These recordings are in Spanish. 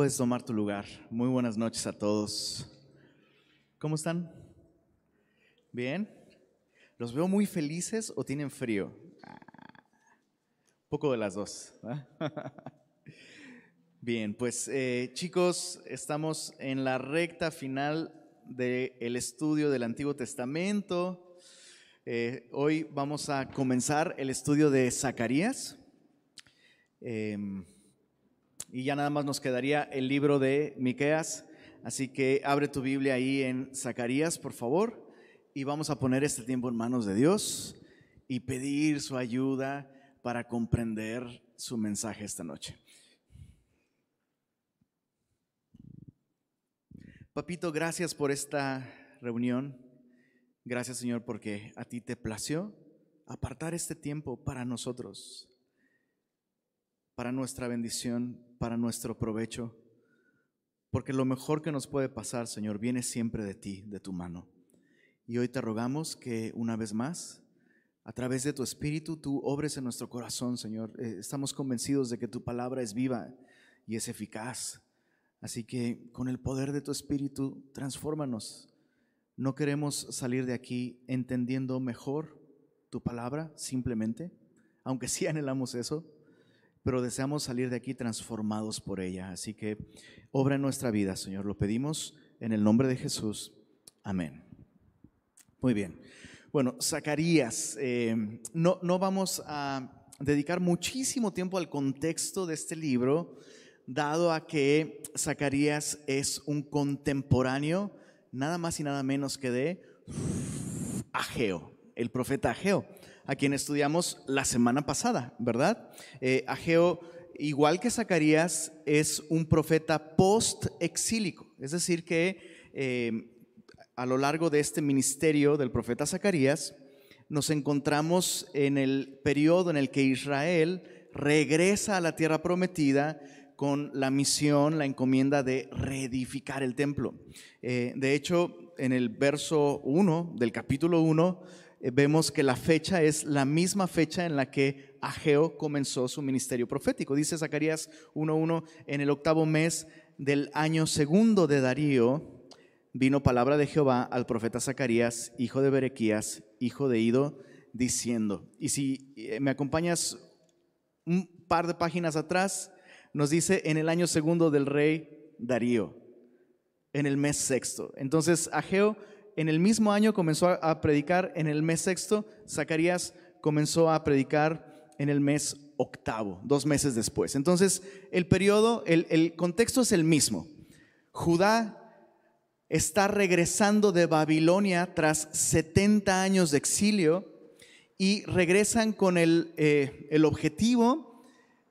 puedes tomar tu lugar. Muy buenas noches a todos. ¿Cómo están? ¿Bien? ¿Los veo muy felices o tienen frío? Ah, poco de las dos. Bien, pues eh, chicos, estamos en la recta final del estudio del Antiguo Testamento. Eh, hoy vamos a comenzar el estudio de Zacarías. Em, y ya nada más nos quedaría el libro de Miqueas. Así que abre tu Biblia ahí en Zacarías, por favor, y vamos a poner este tiempo en manos de Dios y pedir su ayuda para comprender su mensaje esta noche. Papito, gracias por esta reunión. Gracias, Señor, porque a ti te plació apartar este tiempo para nosotros, para nuestra bendición, para nuestro provecho, porque lo mejor que nos puede pasar, Señor, viene siempre de ti, de tu mano. Y hoy te rogamos que una vez más, a través de tu Espíritu, tú obres en nuestro corazón, Señor. Eh, estamos convencidos de que tu palabra es viva y es eficaz. Así que con el poder de tu Espíritu, transfórmanos. No queremos salir de aquí entendiendo mejor tu palabra, simplemente, aunque sí anhelamos eso pero deseamos salir de aquí transformados por ella. Así que obra en nuestra vida, Señor. Lo pedimos en el nombre de Jesús. Amén. Muy bien. Bueno, Zacarías, eh, no, no vamos a dedicar muchísimo tiempo al contexto de este libro, dado a que Zacarías es un contemporáneo, nada más y nada menos que de Ageo, el profeta Ageo a quien estudiamos la semana pasada, ¿verdad? Eh, Ageo, igual que Zacarías, es un profeta post-exílico, es decir, que eh, a lo largo de este ministerio del profeta Zacarías, nos encontramos en el periodo en el que Israel regresa a la tierra prometida con la misión, la encomienda de reedificar el templo. Eh, de hecho, en el verso 1 del capítulo 1, eh, vemos que la fecha es la misma fecha en la que Ageo comenzó su ministerio profético. Dice Zacarías 1.1, en el octavo mes del año segundo de Darío, vino palabra de Jehová al profeta Zacarías, hijo de Berequías, hijo de Ido, diciendo, y si eh, me acompañas un par de páginas atrás, nos dice en el año segundo del rey Darío, en el mes sexto. Entonces Ageo en el mismo año comenzó a predicar, en el mes sexto, Zacarías comenzó a predicar en el mes octavo, dos meses después. Entonces, el periodo, el, contexto es el mismo. Judá está regresando de Babilonia tras 70 años de exilio y regresan con el, eh, el objetivo,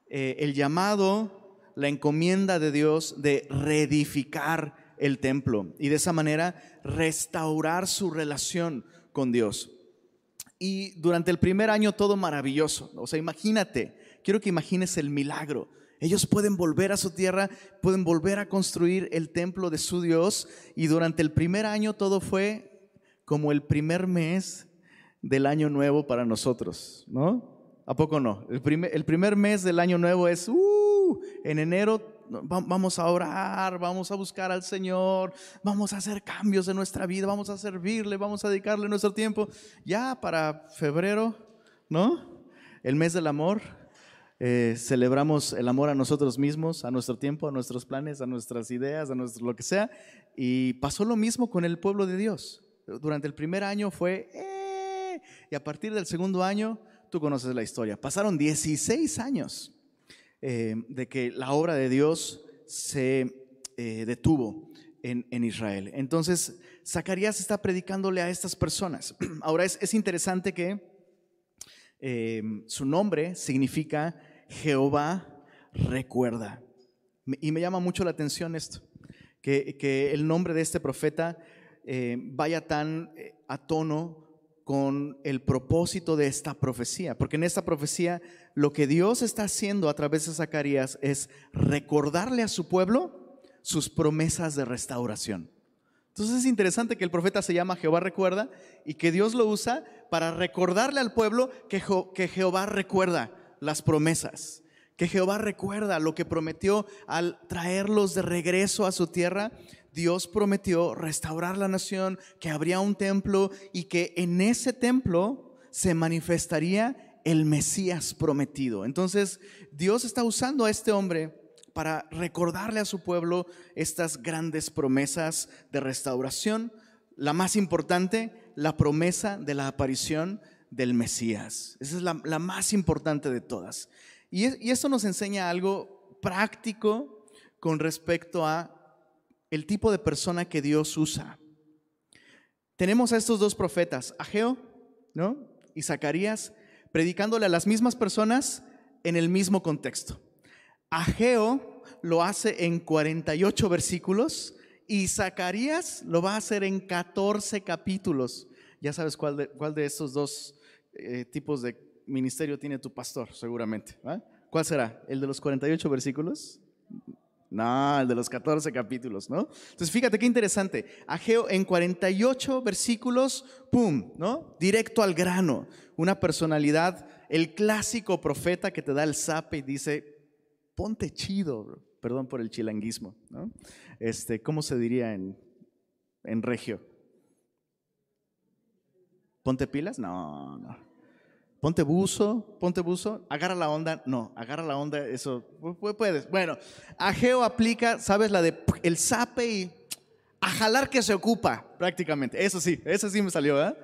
eh, el llamado, la encomienda de Dios de reedificar el templo y de esa manera restaurar su relación con Dios. Y durante el primer año todo maravilloso. O sea, imagínate, quiero que imagines el milagro. Ellos pueden volver a su tierra, pueden volver a construir el templo de su Dios y durante el primer año todo fue como el primer mes del año nuevo para nosotros, ¿no? ¿A poco no? El primer, el primer mes del año nuevo es, uh, en enero vamos a orar, vamos a buscar al Señor, vamos a hacer cambios en nuestra vida, vamos a servirle, vamos a dedicarle nuestro tiempo. Ya para febrero, ¿no? El mes del amor, eh, celebramos el amor a nosotros mismos, a nuestro tiempo, a nuestros planes, a nuestras ideas, a nuestro, lo que sea. Y pasó lo mismo con el pueblo de Dios. Durante el primer año fue, eh", y a partir del segundo año, tú conoces la historia, pasaron 16 años eh, de que la obra de Dios se eh, detuvo en, Israel. Entonces, Zacarías está predicándole a estas personas. Ahora es, interesante que eh, su nombre significa Jehová recuerda. Y me llama mucho la atención esto, que, el nombre de este profeta vaya tan a tono con el propósito de esta profecía, porque en esta profecía lo que Dios está haciendo a través de Zacarías es recordarle a su pueblo sus promesas de restauración. Entonces es interesante que el profeta se llama Jehová recuerda y que Dios lo usa para recordarle al pueblo que, Jehová recuerda las promesas, que Jehová recuerda lo que prometió al traerlos de regreso a su tierra. Dios prometió restaurar la nación, que habría un templo y que en ese templo se manifestaría el Mesías prometido. Entonces, Dios está usando a este hombre para recordarle a su pueblo estas grandes promesas de restauración. La más importante, la promesa de la aparición del Mesías. Esa es la, más importante de todas. Y, y esto nos enseña algo práctico con respecto a el tipo de persona que Dios usa. Tenemos a estos dos profetas, Ageo ¿no? y Zacarías, predicándole a las mismas personas en el mismo contexto. Ageo lo hace en 48 versículos y Zacarías lo va a hacer en 14 capítulos. Ya sabes cuál de, cuál de estos dos eh, tipos de ministerio tiene tu pastor, seguramente. ¿Cuál será? ¿El de los 48 versículos? No, el de los 14 capítulos, ¿no? Entonces, fíjate qué interesante. Ageo en 48 versículos, ¡pum! ¿No? Directo al grano. Una personalidad, el clásico profeta que te da el zape y dice, ponte chido, perdón por el chilanguismo, ¿no? Este, ¿Cómo se diría en, en regio? ¿Ponte pilas? No, no. Ponte buzo, ponte buzo, agarra la onda, no, agarra la onda, eso, puedes. Bueno, Ageo aplica, ¿sabes? La de el sape y a jalar que se ocupa, prácticamente. Eso sí, eso sí me salió, ¿verdad?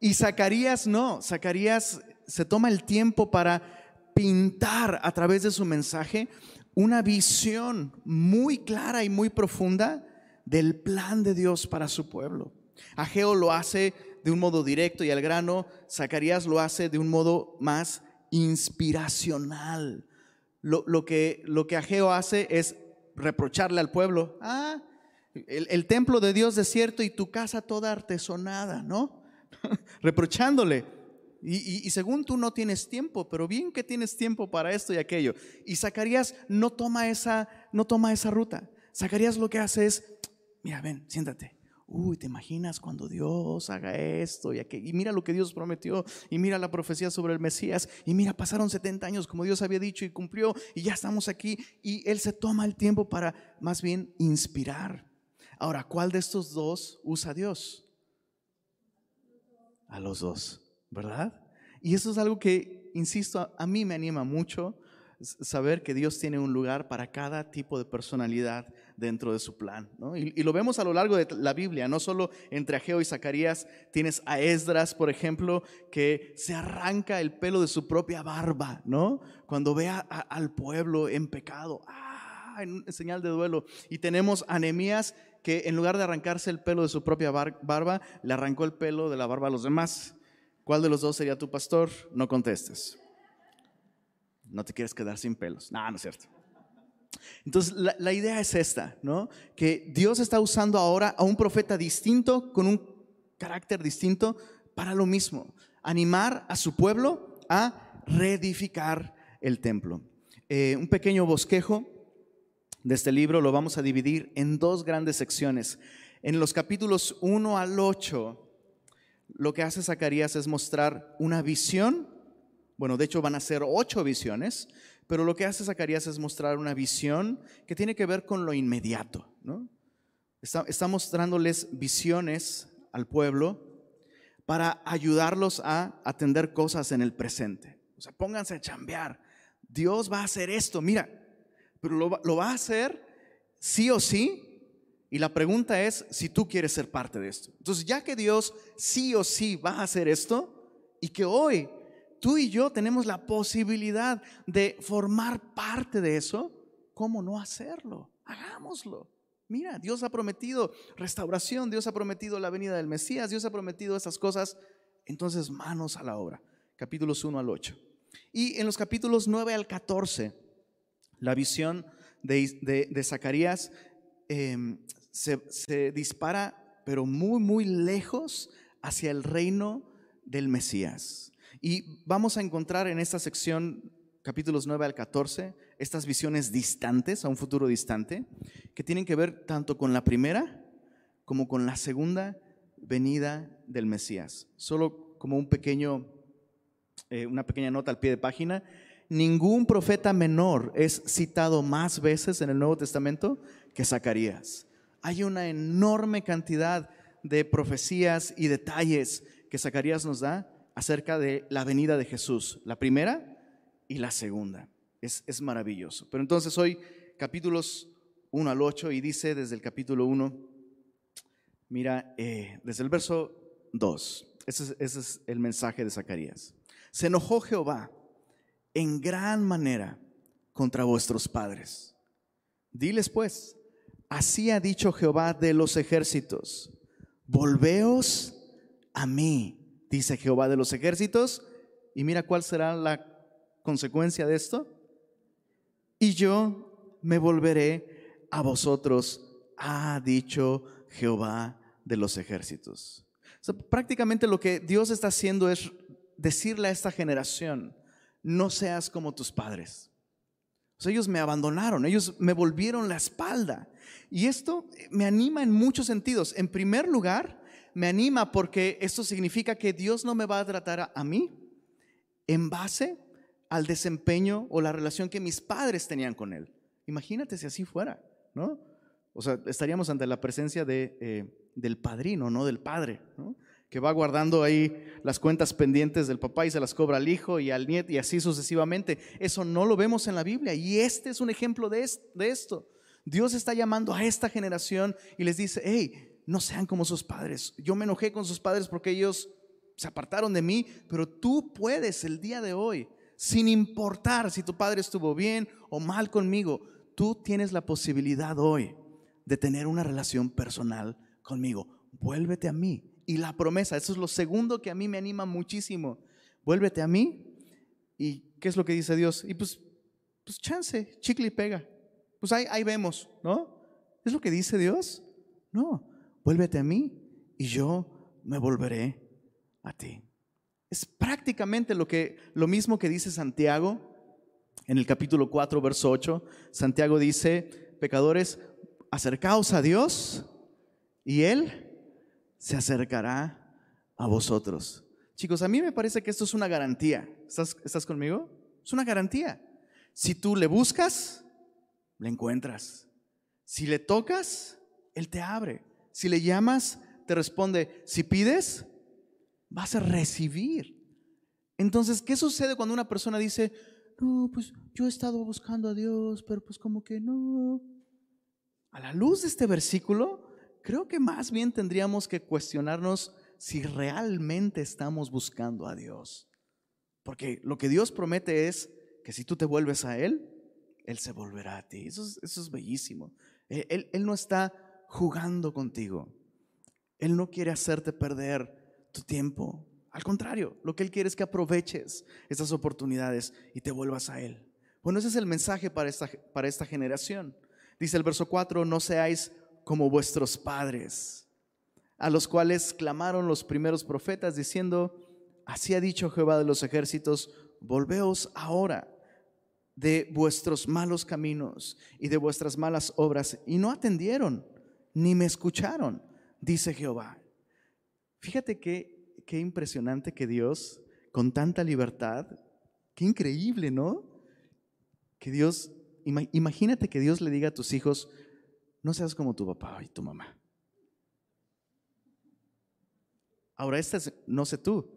Y Zacarías no, Zacarías se toma el tiempo para pintar a través de su mensaje una visión muy clara y muy profunda del plan de Dios para su pueblo. Ageo lo hace de un modo directo y al grano, Zacarías lo hace de un modo más inspiracional. Lo, que, lo que Ageo hace es reprocharle al pueblo, ah, el, templo de Dios desierto y tu casa toda artesonada, ¿no? Reprochándole. Y, y, según tú no tienes tiempo, pero bien que tienes tiempo para esto y aquello. Y Zacarías no toma esa, no toma esa ruta. Zacarías lo que hace es, mira, ven, siéntate uy, ¿te imaginas cuando Dios haga esto y mira lo que Dios prometió, y mira la profecía sobre el Mesías, y mira, pasaron 70 años como Dios había dicho y cumplió, y ya estamos aquí, y Él se toma el tiempo para más bien inspirar. Ahora, ¿cuál de estos dos usa Dios? A los dos, ¿verdad? Y eso es algo que, insisto, a mí me anima mucho saber que Dios tiene un lugar para cada tipo de personalidad dentro de su plan. Y, lo vemos a lo largo de la Biblia, no solo entre Ageo y Zacarías, tienes a Esdras, por ejemplo, que se arranca el pelo de su propia barba, ¿no? Cuando ve al pueblo en pecado, ¡ah! en señal de duelo. Y tenemos a Nehemías que en lugar de arrancarse el pelo de su propia barba, le arrancó el pelo de la barba a los demás. ¿Cuál de los dos sería tu pastor? No contestes. No te quieres quedar sin pelos. No, no es cierto. Entonces, la, idea es esta, ¿no? Que Dios está usando ahora a un profeta distinto, con un carácter distinto, para lo mismo, animar a su pueblo a reedificar el templo. Eh, un pequeño bosquejo de este libro lo vamos a dividir en dos grandes secciones. En los capítulos 1 al 8, lo que hace Zacarías es mostrar una visión, bueno, de hecho van a ser ocho visiones, pero lo que hace Zacarías es mostrar una visión que tiene que ver con lo inmediato. ¿no? Está, mostrándoles visiones al pueblo para ayudarlos a atender cosas en el presente. O sea, pónganse a chambear. Dios va a hacer esto, mira, pero lo, lo va a hacer sí o sí. Y la pregunta es si tú quieres ser parte de esto. Entonces, ya que Dios sí o sí va a hacer esto y que hoy tú y yo tenemos la posibilidad de formar parte de eso, ¿cómo no hacerlo? Hagámoslo. Mira, Dios ha prometido restauración, Dios ha prometido la venida del Mesías, Dios ha prometido esas cosas. Entonces, manos a la obra. Capítulos 1 al 8. Y en los capítulos 9 al 14, la visión de, Zacarías em, se, se dispara, pero muy, muy lejos hacia el reino del Mesías. Y vamos a encontrar en esta sección, capítulos 9 al 14, estas visiones distantes, a un futuro distante, que tienen que ver tanto con la primera como con la segunda venida del Mesías. Solo como un pequeño, eh, una pequeña nota al pie de página, ningún profeta menor es citado más veces en el Nuevo Testamento que Zacarías. Hay una enorme cantidad de profecías y detalles que Zacarías nos da acerca de la venida de Jesús, la primera y la segunda. Es, es maravilloso. Pero entonces hoy capítulos 1 al 8 y dice desde el capítulo 1, mira, eh, desde el verso 2, ese es el mensaje de Zacarías. Se enojó Jehová en gran manera contra vuestros padres. Diles pues, así ha dicho Jehová de los ejércitos, volveos a mí, dice Jehová de los ejércitos, y mira cuál será la consecuencia de esto. Y yo me volveré a vosotros, ha dicho Jehová de los ejércitos. prácticamente lo que Dios está haciendo es decirle a esta generación, no seas como tus padres. ellos me abandonaron, ellos me volvieron la espalda. Y esto me anima en muchos sentidos. En primer lugar, me anima porque esto significa que Dios no me va a tratar a, mí en base al desempeño o la relación que mis padres tenían con Él. Imagínate si así fuera, ¿no? O sea, estaríamos ante la presencia de, eh, del padrino, no del padre, ¿no? que va guardando ahí las cuentas pendientes del papá y se las cobra al hijo y al nieto y así sucesivamente. Eso no lo vemos en la Biblia y este es un ejemplo de, esto. Dios está llamando a esta generación y les dice, hey, no sean como sus padres. Yo me enojé con sus padres porque ellos se apartaron de mí, pero tú puedes el día de hoy, sin importar si tu padre estuvo bien o mal conmigo, tú tienes la posibilidad hoy de tener una relación personal conmigo. Vuélvete a mí y la promesa. Eso es lo segundo que a mí me anima muchísimo. Vuélvete a mí. ¿Y qué es lo que dice Dios? Y pues, pues chance, chicle y pega. Pues ahí, ahí vemos, ¿no? ¿Es lo que dice Dios? No, vuélvete a mí y yo me volveré a ti. Es prácticamente lo, que, lo mismo que dice Santiago en el capítulo 4, verso 8. Santiago dice, pecadores, acercaos a Dios y Él se acercará a vosotros. Chicos, a mí me parece que esto es una garantía. ¿Estás, ¿Estás conmigo? Es una garantía. Si tú le buscas, le encuentras. Si le tocas, Él te abre. Si le llamas, te responde. Si pides, vas a recibir. Entonces, ¿qué sucede cuando una persona dice, no, pues yo he estado buscando a Dios, pero pues como que no? A la luz de este versículo, creo que más bien tendríamos que cuestionarnos si realmente estamos buscando a Dios. Porque lo que Dios promete es que si tú te vuelves a Él, Él se volverá a ti. Eso es, bellísimo. Él, no está jugando contigo. Él no quiere hacerte perder tu tiempo. Al contrario, lo que Él quiere es que aproveches estas oportunidades y te vuelvas a Él. Bueno, ese es el mensaje para esta, para esta generación. Dice el verso 4, no seáis como vuestros padres, a los cuales clamaron los primeros profetas diciendo, así ha dicho Jehová de los ejércitos, volveos ahora de vuestros malos caminos y de vuestras malas obras, y no atendieron, ni me escucharon, dice Jehová. Fíjate qué, qué impresionante que Dios, con tanta libertad, qué increíble, ¿no? Que Dios, imagínate que Dios le diga a tus hijos, no seas como tu papá y tu mamá. Ahora, esta es, no sé tú,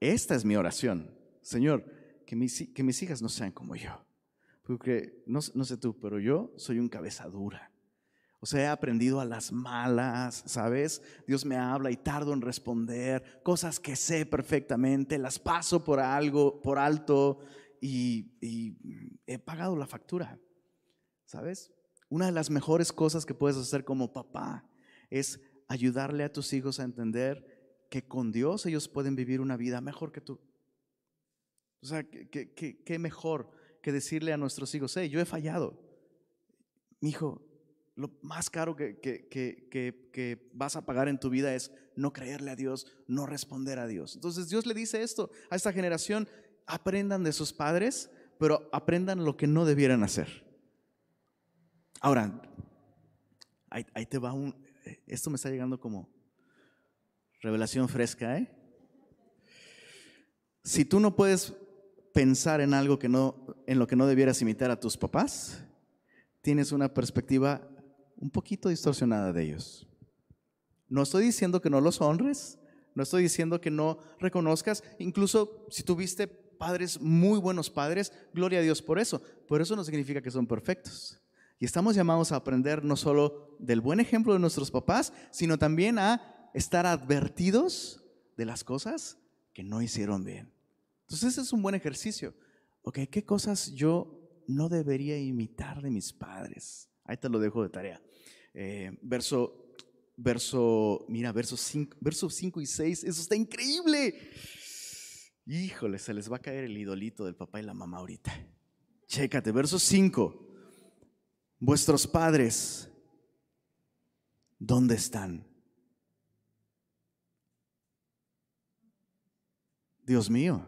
esta es mi oración. Señor, que mis, que mis hijas no sean como yo. Porque no, no sé tú, pero yo soy un cabeza dura. O sea, he aprendido a las malas, ¿sabes? Dios me habla y tardo en responder. Cosas que sé perfectamente, las paso por algo, por alto y, he pagado la factura, ¿sabes? Una de las mejores cosas que puedes hacer como papá es ayudarle a tus hijos a entender que con Dios ellos pueden vivir una vida mejor que tú. O sea, ¿qué, mejor que decirle a nuestros hijos, hey, yo he fallado. Mi hijo, lo más caro que, que, vas a pagar en tu vida es no creerle a Dios, no responder a Dios. Entonces Dios le dice esto a esta generación, aprendan de sus padres, pero aprendan lo que no debieran hacer. Ahora, ahí, te va un... Esto me está llegando como revelación fresca, ¿eh? Si tú no puedes pensar en algo que no, en lo que no debieras imitar a tus papás, tienes una perspectiva un poquito distorsionada de ellos. No estoy diciendo que no los honres, no estoy diciendo que no reconozcas, incluso si tuviste padres muy buenos padres, gloria a Dios por eso, pero eso no significa que son perfectos. Y estamos llamados a aprender no solo del buen ejemplo de nuestros papás, sino también a estar advertidos de las cosas que no hicieron bien. Entonces ese es un buen ejercicio. Ok, ¿qué cosas yo no debería imitar de mis padres? Ahí te lo dejo de tarea. Eh, verso, verso, mira, versos 5 verso y 6, eso está increíble. Híjole, se les va a caer el idolito del papá y la mamá ahorita. Chécate, verso 5. Vuestros padres, ¿dónde están? Dios mío,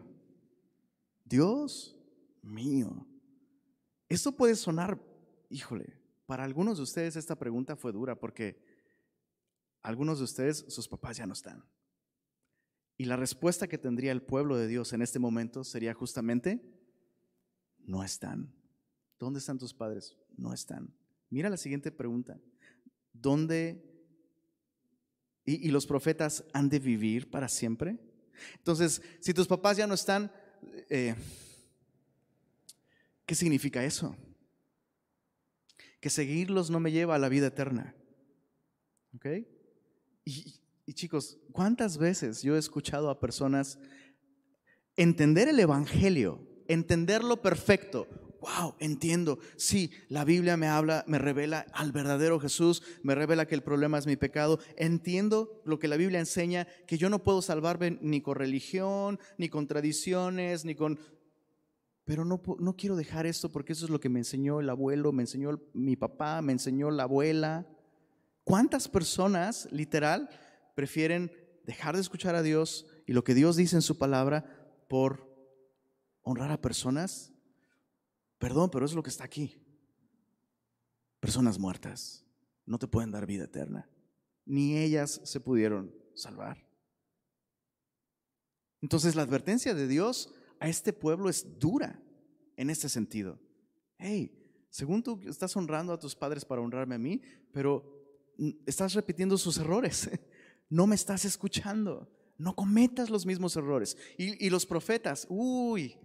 Dios mío. Esto puede sonar, híjole, para algunos de ustedes esta pregunta fue dura porque algunos de ustedes, sus papás ya no están. Y la respuesta que tendría el pueblo de Dios en este momento sería justamente, no están. ¿Dónde están tus padres? No están. Mira la siguiente pregunta. ¿Dónde y, los profetas han de vivir para siempre? Entonces, si tus papás ya no están, eh, ¿qué significa eso? Que seguirlos no me lleva a la vida eterna. ¿Ok? Y, y chicos, ¿cuántas veces yo he escuchado a personas entender el Evangelio, entenderlo perfecto, wow, entiendo, sí, la Biblia me habla, me revela al verdadero Jesús, me revela que el problema es mi pecado, entiendo lo que la Biblia enseña, que yo no puedo salvarme ni con religión, ni con tradiciones, ni con... Pero no, no quiero dejar esto porque eso es lo que me enseñó el abuelo, me enseñó mi papá, me enseñó la abuela. ¿Cuántas personas, literal, prefieren dejar de escuchar a Dios y lo que Dios dice en su palabra por honrar a personas Perdón, pero es lo que está aquí. Personas muertas no te pueden dar vida eterna. Ni ellas se pudieron salvar. Entonces la advertencia de Dios a este pueblo es dura en este sentido. Hey, según tú estás honrando a tus padres para honrarme a mí, pero estás repitiendo sus errores. No me estás escuchando. No cometas los mismos errores. Y, y los profetas, uy,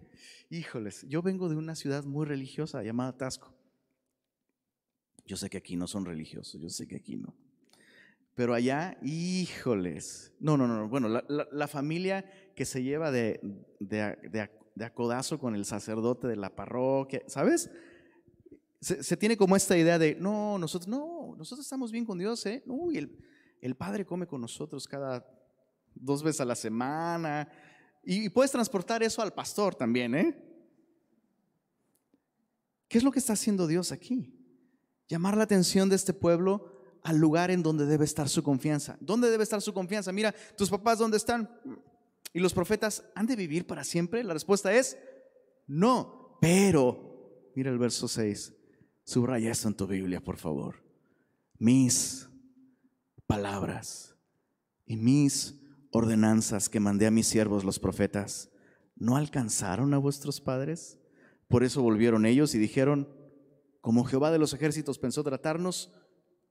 Híjoles, yo vengo de una ciudad muy religiosa llamada Tasco. Yo sé que aquí no son religiosos, yo sé que aquí no. Pero allá, híjoles. No, no, no. Bueno, la, familia que se lleva de, de, acodazo con el sacerdote de la parroquia, ¿sabes? Se, tiene como esta idea de, no, nosotros, no, nosotros estamos bien con Dios, ¿eh? Uy, el, el Padre come con nosotros cada dos veces a la semana. Y puedes transportar eso al pastor también, ¿eh? ¿Qué es lo que está haciendo Dios aquí? Llamar la atención de este pueblo al lugar en donde debe estar su confianza. ¿Dónde debe estar su confianza? Mira, tus papás, ¿dónde están? ¿Y los profetas han de vivir para siempre? La respuesta es no, pero, mira el verso 6, subraya esto en tu Biblia, por favor. Mis palabras y mis ordenanzas que mandé a mis siervos los profetas, ¿no alcanzaron a vuestros padres? Por eso volvieron ellos y dijeron, como Jehová de los ejércitos pensó tratarnos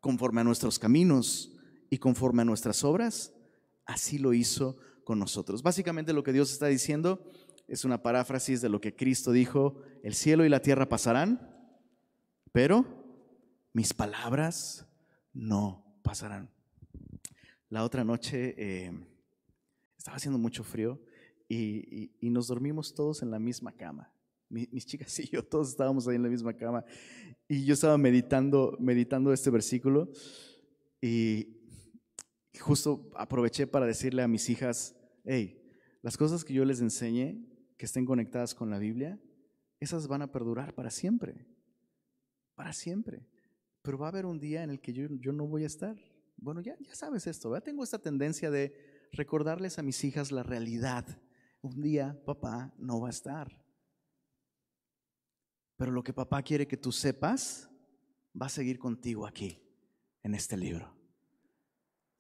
conforme a nuestros caminos y conforme a nuestras obras, así lo hizo con nosotros. Básicamente lo que Dios está diciendo es una paráfrasis de lo que Cristo dijo, el cielo y la tierra pasarán, pero mis palabras no pasarán. La otra noche eh, estaba haciendo mucho frío y, nos dormimos todos en la misma cama. mis chicas y yo todos estábamos ahí en la misma cama y yo estaba meditando, meditando este versículo y justo aproveché para decirle a mis hijas, hey, las cosas que yo les enseñe, que estén conectadas con la Biblia, esas van a perdurar para siempre, para siempre. Pero va a haber un día en el que yo, yo no voy a estar. Bueno, ya, ya sabes esto, ¿verdad? Tengo esta tendencia de recordarles a mis hijas la realidad. Un día papá no va a estar. Pero lo que papá quiere que tú sepas va a seguir contigo aquí, en este libro.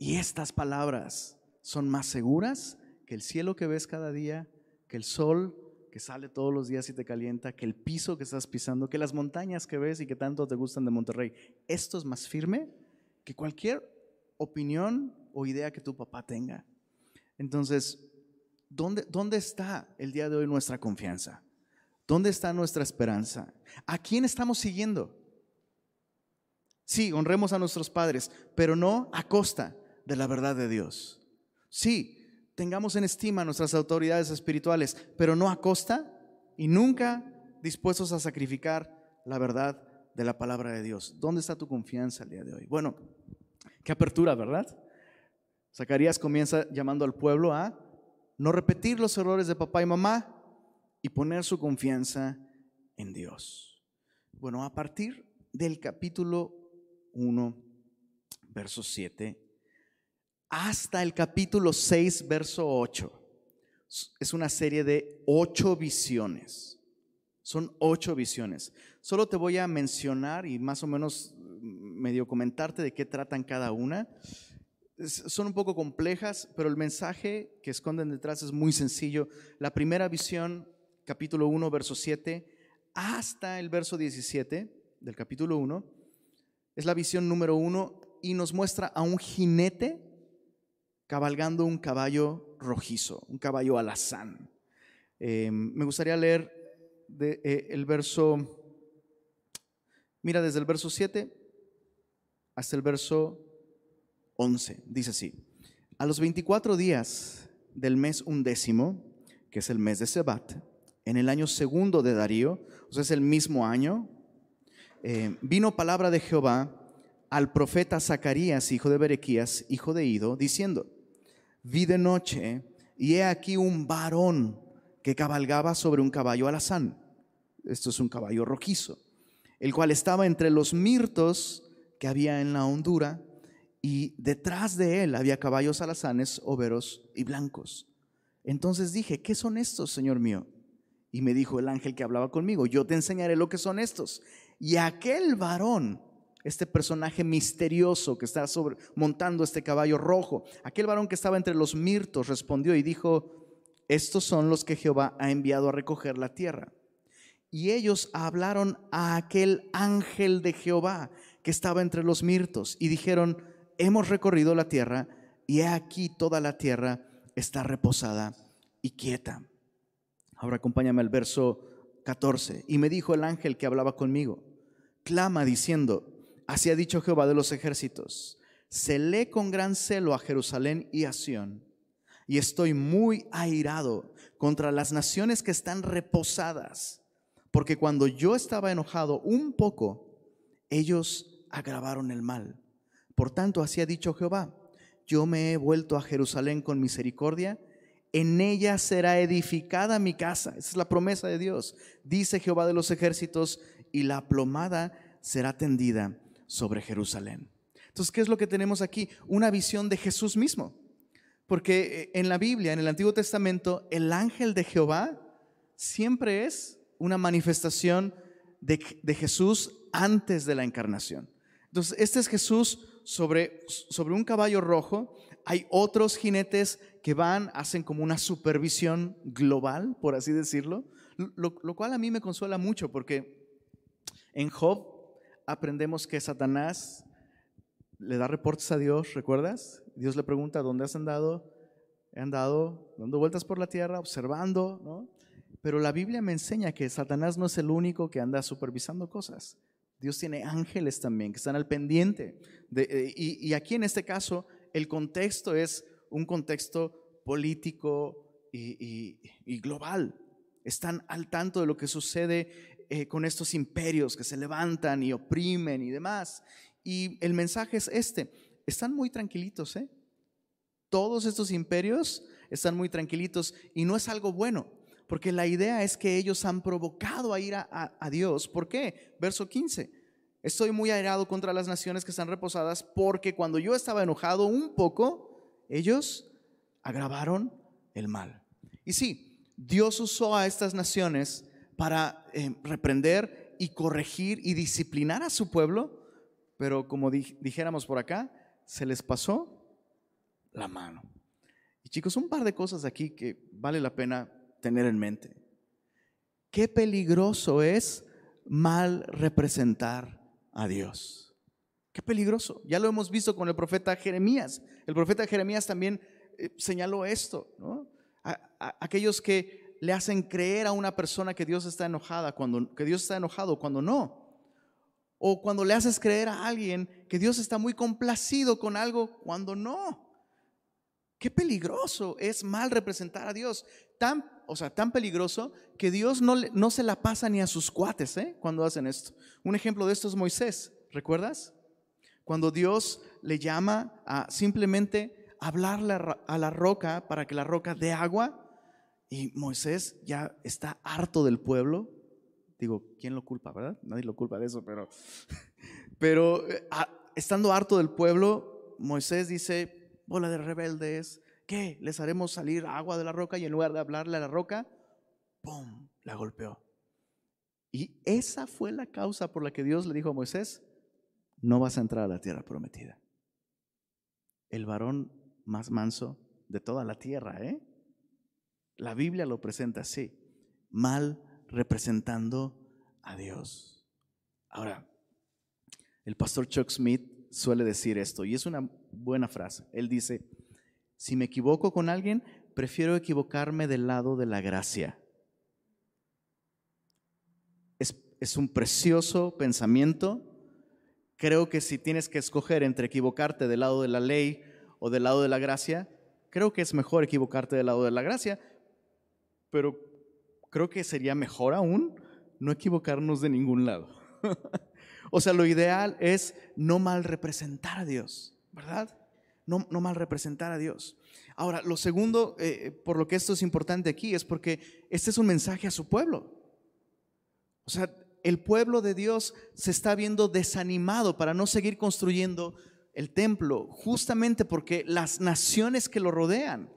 Y estas palabras son más seguras que el cielo que ves cada día, que el sol que sale todos los días y te calienta, que el piso que estás pisando, que las montañas que ves y que tanto te gustan de Monterrey, esto es más firme que cualquier opinión o idea que tu papá tenga. Entonces, ¿dónde, dónde está el día de hoy nuestra confianza? ¿Dónde está nuestra esperanza? ¿A quién estamos siguiendo? Sí, honremos a nuestros padres, pero no a costa de la verdad de Dios. Sí, tengamos en estima nuestras autoridades espirituales, pero no a costa y nunca dispuestos a sacrificar la verdad de la palabra de Dios. ¿Dónde está tu confianza el día de hoy? Bueno, qué apertura, ¿verdad? Zacarías comienza llamando al pueblo a no repetir los errores de papá y mamá y poner su confianza en Dios. Bueno, a partir del capítulo 1, verso 7, hasta el capítulo 6, verso 8. Es una serie de ocho visiones. Son ocho visiones. Solo te voy a mencionar y más o menos medio comentarte de qué tratan cada una. Son un poco complejas, pero el mensaje que esconden detrás es muy sencillo. La primera visión, capítulo 1, verso 7, hasta el verso 17 del capítulo 1, es la visión número 1 y nos muestra a un jinete cabalgando un caballo rojizo, un caballo alazán. Eh, me gustaría leer eh, el verso, mira, desde el verso 7 hasta el verso 11. Dice así, a los 24 días del mes undécimo, que es el mes de Sebat, en el año segundo de Darío, o sea, es el mismo año, eh, vino palabra de Jehová al profeta Zacarías, hijo de Berequías, hijo de Ido, diciendo, vi de noche y he aquí un varón que cabalgaba sobre un caballo alazán. Esto es un caballo rojizo, el cual estaba entre los mirtos que había en la hondura y detrás de él había caballos alazanes, overos y blancos. Entonces dije, ¿qué son estos, Señor mío? Y me dijo el ángel que hablaba conmigo, yo te enseñaré lo que son estos. Y aquel varón este personaje misterioso que está sobre, montando este caballo rojo. Aquel varón que estaba entre los mirtos respondió y dijo, estos son los que Jehová ha enviado a recoger la tierra. Y ellos hablaron a aquel ángel de Jehová que estaba entre los mirtos y dijeron, hemos recorrido la tierra y he aquí toda la tierra está reposada y quieta. Ahora acompáñame al verso 14. Y me dijo el ángel que hablaba conmigo, clama diciendo, Así ha dicho Jehová de los ejércitos. Lee con gran celo a Jerusalén y a Sión. Y estoy muy airado contra las naciones que están reposadas. Porque cuando yo estaba enojado un poco, ellos agravaron el mal. Por tanto, así ha dicho Jehová. Yo me he vuelto a Jerusalén con misericordia. En ella será edificada mi casa. Esa es la promesa de Dios. Dice Jehová de los ejércitos. Y la plomada será tendida sobre Jerusalén. Entonces, ¿qué es lo que tenemos aquí? Una visión de Jesús mismo. Porque eh, en la Biblia, en el Antiguo Testamento, el ángel de Jehová siempre es una manifestación de, Jesús antes de la encarnación. Entonces, este es Jesús sobre, sobre un caballo rojo. Hay otros jinetes que van, hacen como una supervisión global, por así decirlo, lo, lo cual a mí me consuela mucho porque en Job aprendemos que Satanás le da reportes a Dios, ¿recuerdas? Dios le pregunta, ¿dónde has andado? He andado dando vueltas por la tierra, observando, ¿no? Pero la Biblia me enseña que Satanás no es el único que anda supervisando cosas. Dios tiene ángeles también que están al pendiente. Eh, y, aquí en este caso, el contexto es un contexto político y global. Están al tanto de lo que sucede eh, con estos imperios que se levantan y oprimen y demás. Y el mensaje es este, están muy tranquilitos, ¿eh? Todos estos imperios están muy tranquilitos y no es algo bueno, porque la idea es que ellos han provocado a ir a, a Dios. ¿Por qué? Verso 15. Estoy muy airado contra las naciones que están reposadas porque cuando yo estaba enojado un poco, ellos agravaron el mal. Y sí, Dios usó a estas naciones para eh, reprender y corregir y disciplinar a su pueblo, pero como dijéramos por acá, se les pasó la mano. Y chicos, un par de cosas aquí que vale la pena tener en mente. qué peligroso es mal representar a Dios. Qué peligroso. Ya lo hemos visto con el profeta Jeremías. El profeta Jeremías también eh, señaló esto, ¿no? aquellos que le hacen creer a una persona que Dios está enojada cuando que Dios está enojado cuando no. O cuando le haces creer a alguien que Dios está muy complacido con algo cuando no. Qué peligroso es mal representar a Dios. Tan, o sea, tan peligroso que Dios no, no se la pasa ni a sus cuates ¿eh? cuando hacen esto. Un ejemplo de esto es Moisés, ¿recuerdas? Cuando Dios le llama a simplemente hablarle a la roca para que la roca dé agua. Y Moisés ya está harto del pueblo. Digo, ¿quién lo culpa, verdad? Nadie lo culpa de eso, pero, pero eh, estando harto del pueblo, Moisés dice, bola de rebeldes, ¿qué? ¿Les haremos salir agua de la roca? Y en lugar de hablarle a la roca, ¡pum! La golpeó. Y esa fue la causa por la que Dios le dijo a Moisés, no vas a entrar a la tierra prometida. El varón más manso de toda la tierra. ¿eh? La Biblia lo presenta así, mal representando a Dios. Ahora, el pastor Chuck Smith suele decir esto, y es una buena frase. Él dice, si me equivoco con alguien, prefiero equivocarme del lado de la gracia. Es, es un precioso pensamiento. Creo que si tienes que escoger entre equivocarte del lado de la ley o del lado de la gracia, creo que es mejor equivocarte del lado de la gracia, pero creo que sería mejor aún no equivocarnos de ningún lado. o sea, lo ideal es no mal representar a Dios, ¿verdad? No, no mal representar a Dios. Ahora, lo segundo, eh, por lo que esto es importante aquí, es porque este es un mensaje a su pueblo. O sea, el pueblo de Dios se está viendo desanimado para no seguir construyendo el templo justamente porque las naciones que lo rodean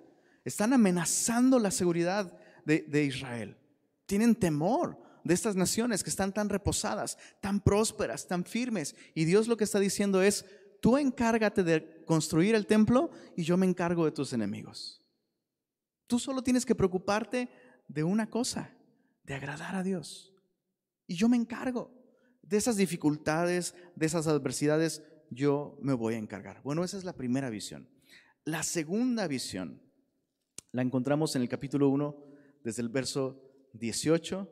están amenazando la seguridad de, Israel. Tienen temor de estas naciones que están tan reposadas, tan prósperas, tan firmes. Y Dios lo que está diciendo es, tú encárgate de construir el templo y yo me encargo de tus enemigos. Tú solo tienes que preocuparte de una cosa, de agradar a Dios. Y yo me encargo de esas dificultades, de esas adversidades yo me voy a encargar. Bueno, esa es la primera visión. La segunda visión la encontramos en el capítulo 1, desde el verso 18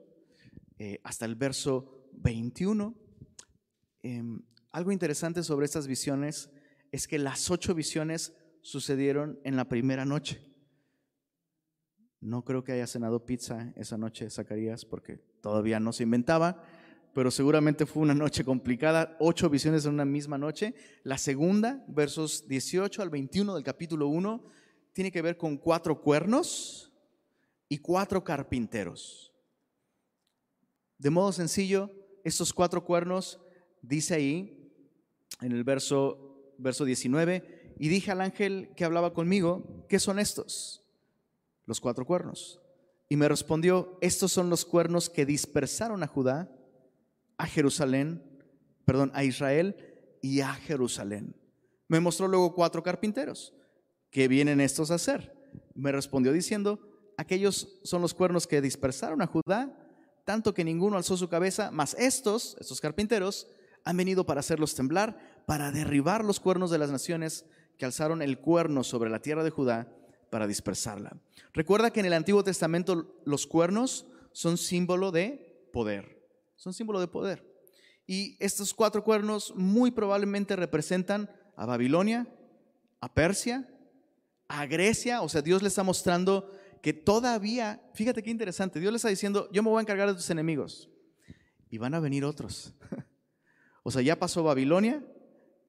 eh, hasta el verso 21. Em, algo interesante sobre estas visiones es que las ocho visiones sucedieron en la primera noche. No creo que haya cenado pizza esa noche, Zacarías, porque todavía no se inventaba pero seguramente fue una noche complicada, ocho visiones en una misma noche. La segunda, versos 18 al 21 del capítulo 1, tiene que ver con cuatro cuernos y cuatro carpinteros. De modo sencillo, estos cuatro cuernos, dice ahí en el verso, verso 19, y dije al ángel que hablaba conmigo, ¿qué son estos? Los cuatro cuernos. Y me respondió, estos son los cuernos que dispersaron a Judá a Jerusalén, perdón, a Israel y a Jerusalén. Me mostró luego cuatro carpinteros. ¿Qué vienen estos a hacer? Me respondió diciendo, aquellos son los cuernos que dispersaron a Judá, tanto que ninguno alzó su cabeza, mas estos, estos carpinteros, han venido para hacerlos temblar, para derribar los cuernos de las naciones que alzaron el cuerno sobre la tierra de Judá para dispersarla. Recuerda que en el Antiguo Testamento los cuernos son símbolo de poder son símbolo de poder. Y estos cuatro cuernos muy probablemente representan a Babilonia, a Persia, a Grecia. O sea, Dios le está mostrando que todavía, fíjate qué interesante, Dios le está diciendo, yo me voy a encargar de tus enemigos. Y van a venir otros. O sea, ya pasó Babilonia,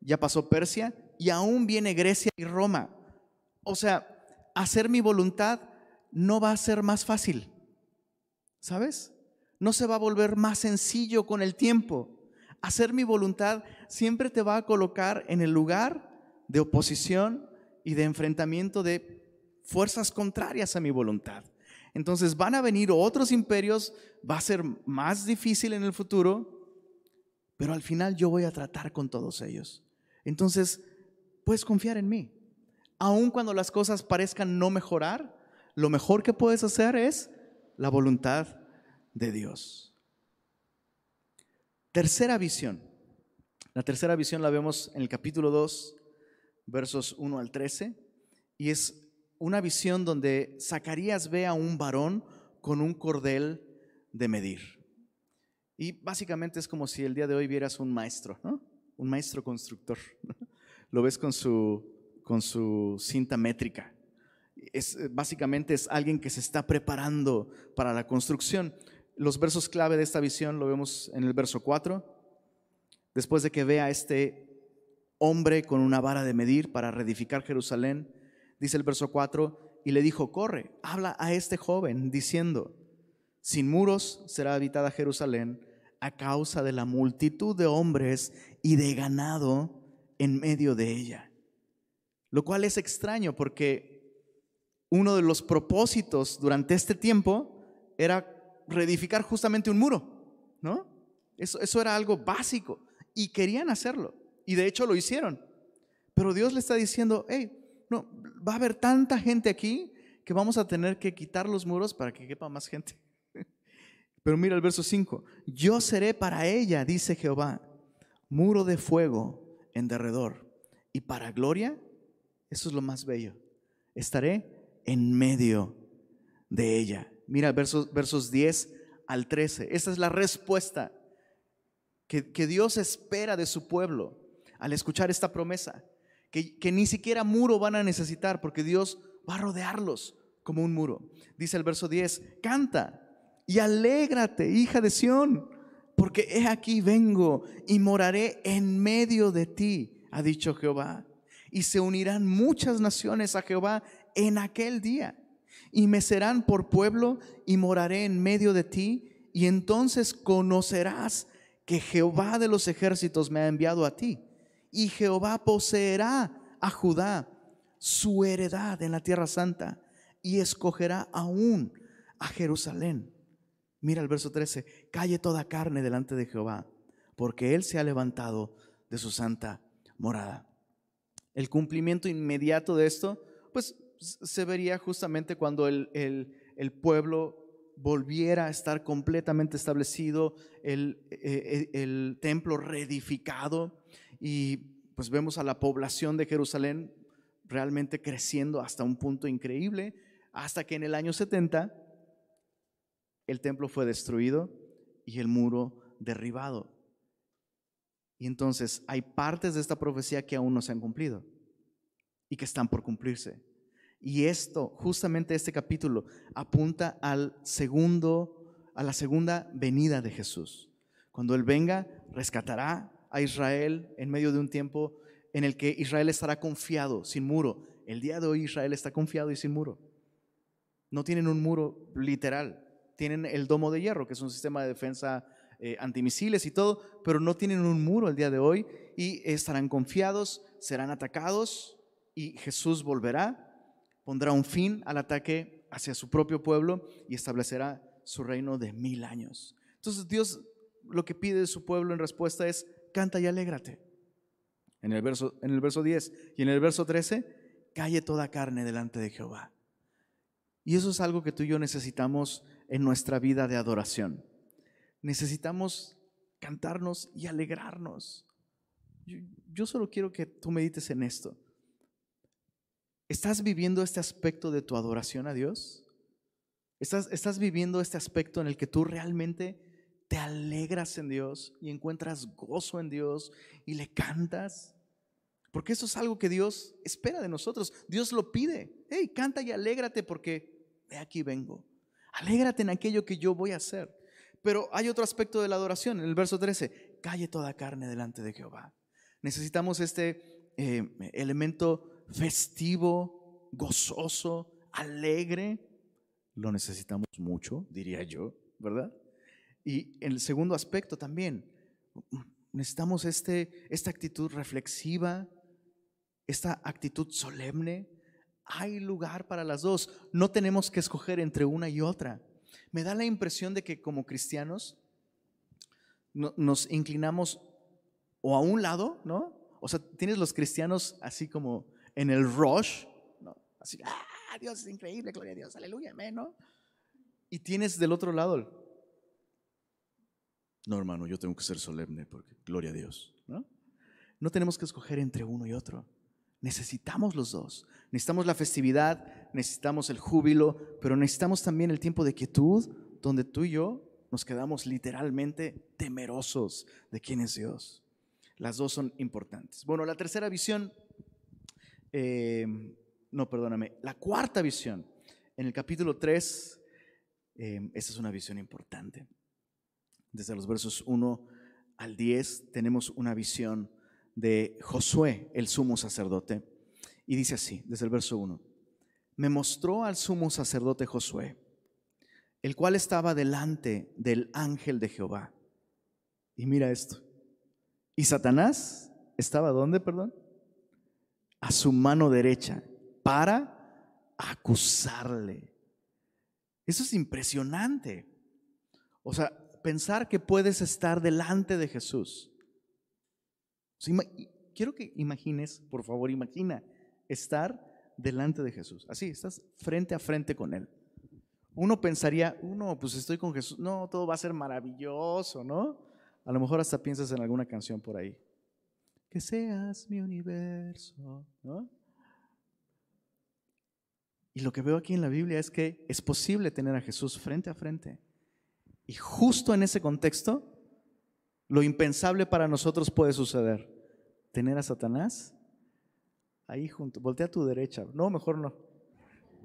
ya pasó Persia y aún viene Grecia y Roma. O sea, hacer mi voluntad no va a ser más fácil. ¿Sabes? no se va a volver más sencillo con el tiempo. Hacer mi voluntad siempre te va a colocar en el lugar de oposición y de enfrentamiento de fuerzas contrarias a mi voluntad. Entonces van a venir otros imperios, va a ser más difícil en el futuro, pero al final yo voy a tratar con todos ellos. Entonces, puedes confiar en mí. Aun cuando las cosas parezcan no mejorar, lo mejor que puedes hacer es la voluntad de Dios. Tercera visión. La tercera visión la vemos en el capítulo 2, versos 1 al 13, y es una visión donde Zacarías ve a un varón con un cordel de medir. Y básicamente es como si el día de hoy vieras un maestro, ¿no? Un maestro constructor. Lo ves con su, con su cinta métrica. Es, básicamente es alguien que se está preparando para la construcción. Los versos clave de esta visión lo vemos en el verso 4. Después de que vea a este hombre con una vara de medir para reedificar Jerusalén, dice el verso 4, y le dijo, corre, habla a este joven, diciendo, sin muros será habitada Jerusalén a causa de la multitud de hombres y de ganado en medio de ella. Lo cual es extraño porque uno de los propósitos durante este tiempo era reedificar justamente un muro, ¿no? Eso, eso era algo básico y querían hacerlo y de hecho lo hicieron. Pero Dios le está diciendo, hey, no, va a haber tanta gente aquí que vamos a tener que quitar los muros para que quepa más gente. Pero mira el verso 5, yo seré para ella, dice Jehová, muro de fuego en derredor. Y para gloria, eso es lo más bello, estaré en medio de ella. Mira versos, versos 10 al 13. Esta es la respuesta que, que Dios espera de su pueblo al escuchar esta promesa que, ni siquiera muro van a necesitar porque Dios va a rodearlos como un muro. Dice el verso 10, canta y alégrate, hija de Sión, porque he aquí vengo y moraré en medio de ti, ha dicho Jehová. Y se unirán muchas naciones a Jehová en aquel día, y me serán por pueblo y moraré en medio de ti, y entonces conocerás que Jehová de los ejércitos me ha enviado a ti y Jehová poseerá a Judá su heredad en la tierra santa y escogerá aún a Jerusalén. Mira el verso 13, calle toda carne delante de Jehová, porque Él se ha levantado de su santa morada. El cumplimiento inmediato de esto, pues se vería justamente cuando el, el, pueblo volviera a estar completamente establecido, el, el, el templo reedificado, y pues vemos a la población de Jerusalén realmente creciendo hasta un punto increíble, hasta que en el año 70 el templo fue destruido y el muro derribado. Y entonces hay partes de esta profecía que aún no se han cumplido y que están por cumplirse. Y esto, justamente este capítulo, apunta al segundo, a la segunda venida de Jesús. Cuando Él venga, rescatará a Israel en medio de un tiempo en el que Israel estará confiado, sin muro. El día de hoy Israel está confiado y sin muro. No tienen un muro literal, tienen el domo de hierro, que es un sistema de defensa eh, antimisiles y todo, pero no tienen un muro el día de hoy y estarán confiados, serán atacados y Jesús volverá, pondrá un fin al ataque hacia su propio pueblo y establecerá su reino de mil años. Entonces Dios lo que pide de su pueblo en respuesta es canta y alégrate. En el verso, en el verso 10 y en el verso 13, calle toda carne delante de Jehová. Y eso es algo que tú y yo necesitamos en nuestra vida de adoración. Necesitamos cantarnos y alegrarnos. Yo, solo quiero que tú medites en esto. ¿Estás viviendo este aspecto de tu adoración a Dios? ¿Estás, ¿Estás viviendo este aspecto en el que tú realmente te alegras en Dios y encuentras gozo en Dios y le cantas. Porque eso es algo que Dios espera de nosotros. Dios lo pide. Hey, canta y alégrate porque de aquí vengo. Alégrate en aquello que yo voy a hacer. Pero hay otro aspecto de la adoración. En el verso 13, calle toda carne delante de Jehová. Necesitamos este eh, elemento festivo, gozoso, alegre. Lo necesitamos mucho, diría yo, ¿verdad? Y el segundo aspecto también, necesitamos este, esta actitud reflexiva, esta actitud solemne. Hay lugar para las dos. No tenemos que escoger entre una y otra. Me da la impresión de que como cristianos nos inclinamos o a un lado, ¿no? O sea, tienes los cristianos así como en el rush, ¿no? Así, ah, Dios es increíble, gloria a Dios, aleluya, amén, ¿no? Y tienes del otro lado No, hermano, yo tengo que ser solemne porque gloria a Dios. ¿no? no tenemos que escoger entre uno y otro. Necesitamos los dos. Necesitamos la festividad, necesitamos el júbilo, pero necesitamos también el tiempo de quietud donde tú y yo nos quedamos literalmente temerosos de quién es Dios. Las dos son importantes. Bueno, la tercera visión, eh, no, perdóname, la cuarta visión, en el capítulo 3, eh, esta es una visión importante. Desde los versos 1 al 10 tenemos una visión de Josué, el sumo sacerdote. Y dice así, desde el verso 1, me mostró al sumo sacerdote Josué, el cual estaba delante del ángel de Jehová. Y mira esto. Y Satanás estaba ¿dónde, perdón? A su mano derecha para acusarle. Eso es impresionante. O sea, pensar que puedes estar delante de Jesús quiero que imagines, por favor, imagina estar delante de Jesús. Así, estás frente a frente con Él. Uno pensaría, uno, pues estoy con Jesús, no, todo va a ser maravilloso, ¿no? A lo mejor hasta piensas en alguna canción por ahí. Que seas mi universo, ¿no? Y lo que veo aquí en la Biblia es que es posible tener a Jesús frente a frente. Y justo en ese contexto, lo impensable para nosotros puede suceder tener a Satanás ahí junto. Voltea a tu derecha. No, mejor no.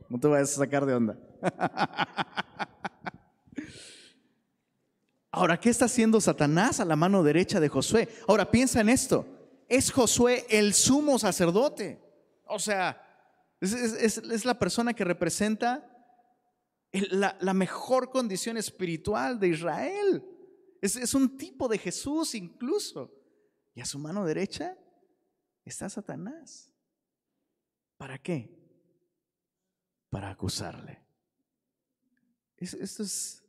No te vayas a sacar de onda. Ahora, ¿qué está haciendo Satanás a la mano derecha de Josué? Ahora, piensa en esto. Es Josué el sumo sacerdote. O sea, es, la persona que representa la, mejor condición espiritual de Israel. es un tipo de Jesús incluso. Y a su mano derecha está Satanás. ¿Para qué? Para acusarle. Esto es,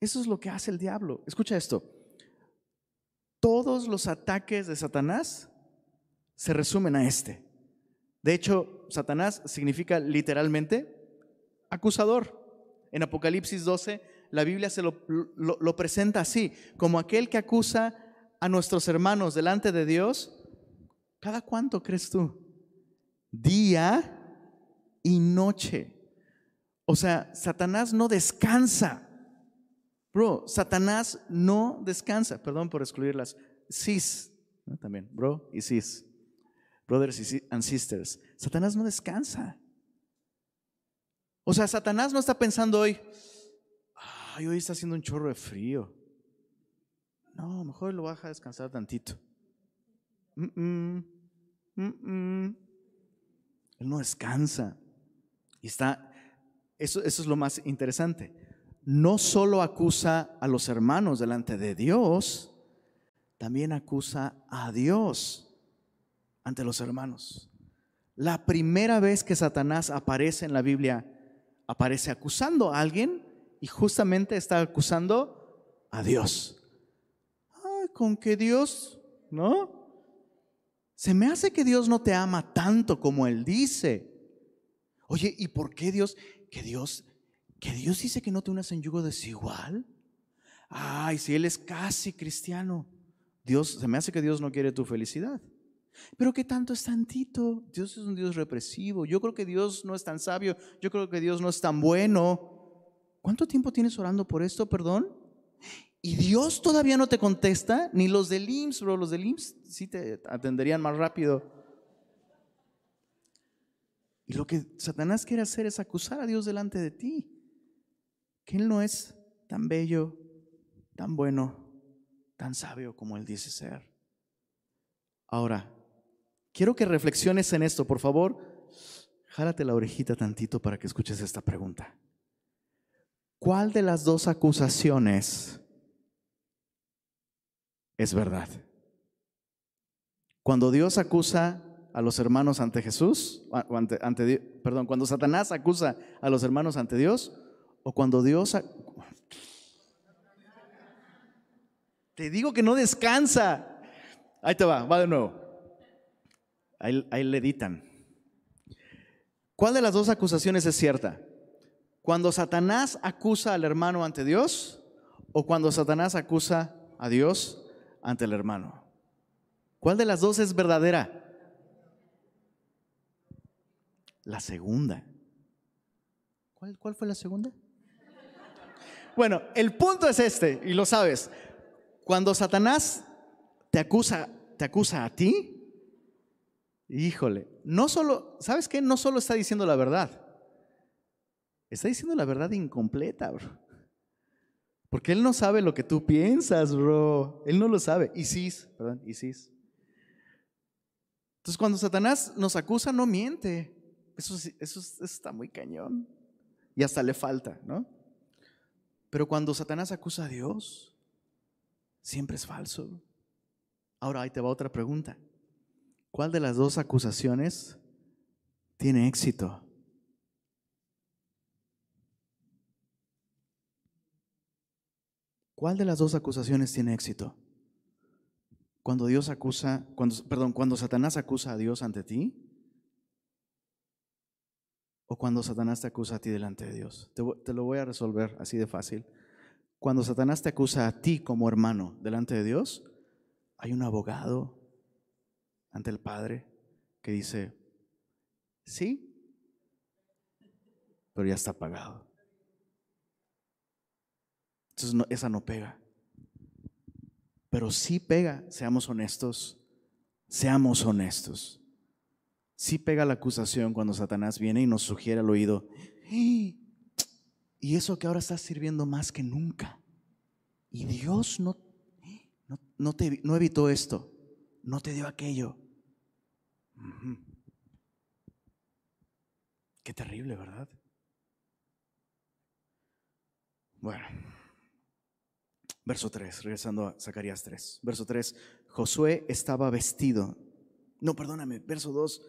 eso es lo que hace el diablo. Escucha esto. Todos los ataques de Satanás se resumen a este. De hecho, Satanás significa literalmente acusador. En Apocalipsis 12, la Biblia se lo, presenta así, como aquel que acusa a nuestros hermanos delante de Dios, ¿cada cuánto crees tú? Día y noche. O sea, Satanás no descansa. Bro, Satanás no descansa. Perdón por excluirlas. Sis, también, bro y sis. Brothers and sisters. Satanás no descansa. O sea, Satanás no está pensando hoy, hoy está haciendo un chorro de frío. No, mejor lo baja a descansar tantito. Él no descansa. Y está, eso es lo más interesante. No solo acusa a los hermanos delante de Dios, también acusa a Dios ante los hermanos. La primera vez que Satanás aparece en la Biblia, aparece acusando a alguien y justamente está acusando a Dios con que Dios, ¿no? Se me hace que Dios no te ama tanto como Él dice. Oye, ¿y por qué Dios? Que Dios, que Dios dice que no te unas en yugo desigual. Ay, si Él es casi cristiano. Dios, se me hace que Dios no quiere tu felicidad. Pero ¿qué tanto es tantito? Dios es un Dios represivo. Yo creo que Dios no es tan sabio. Yo creo que Dios no es tan bueno. ¿Cuánto tiempo tienes orando por esto, perdón? Y Dios todavía no te contesta, ni los del IMSS, bro, los del IMSS sí te atenderían más rápido. Y lo que Satanás quiere hacer es acusar a Dios delante de ti, que Él no es tan bello, tan bueno, tan sabio como Él dice ser. Ahora, quiero que reflexiones en esto, por favor. Jálate la orejita tantito para que escuches esta pregunta. ¿Cuál de las dos acusaciones es verdad. Cuando Dios acusa a los hermanos ante Jesús, ante, perdón, cuando Satanás acusa a los hermanos ante Dios, o cuando Dios... Te digo que no descansa. Ahí te va, va de nuevo. Ahí, ahí le editan. ¿Cuál de las dos acusaciones es cierta? ¿Cuando Satanás acusa al hermano ante Dios o cuando Satanás acusa a Dios ante el hermano. ¿Cuál de las dos es verdadera? La segunda. ¿Cuál, cuál fue la segunda? Bueno, el punto es este, y lo sabes. Cuando Satanás te acusa, te acusa a ti, híjole, no solo, ¿sabes qué? No solo está diciendo la verdad, está diciendo la verdad incompleta, bro. Porque él no sabe lo que tú piensas, bro. Él no lo sabe. Isis, perdón, Isis. Entonces, cuando Satanás nos acusa, no miente. Eso, eso, eso está muy cañón. Y hasta le falta, ¿no? Pero cuando Satanás acusa a Dios, siempre es falso. Ahora ahí te va otra pregunta. ¿Cuál de las dos acusaciones tiene éxito? ¿Cuál de las dos acusaciones tiene éxito? Cuando Dios acusa, cuando, perdón, cuando Satanás acusa a Dios ante ti, o cuando Satanás te acusa a ti delante de Dios. Te, lo voy a resolver así de fácil. Cuando Satanás te acusa a ti como hermano delante de Dios, hay un abogado ante el Padre que dice, sí, pero ya está pagado. Entonces esa no pega. Pero sí pega, seamos honestos, seamos honestos. Sí pega la acusación cuando Satanás viene y nos sugiere al oído, y eso que ahora estás sirviendo más que nunca. Y Dios no, no, te, no evitó esto, no te dio aquello. Qué terrible, ¿verdad? Bueno, verso 3, regresando a Zacarías 3. Verso 3, Josué estaba vestido. No, perdóname, verso 2,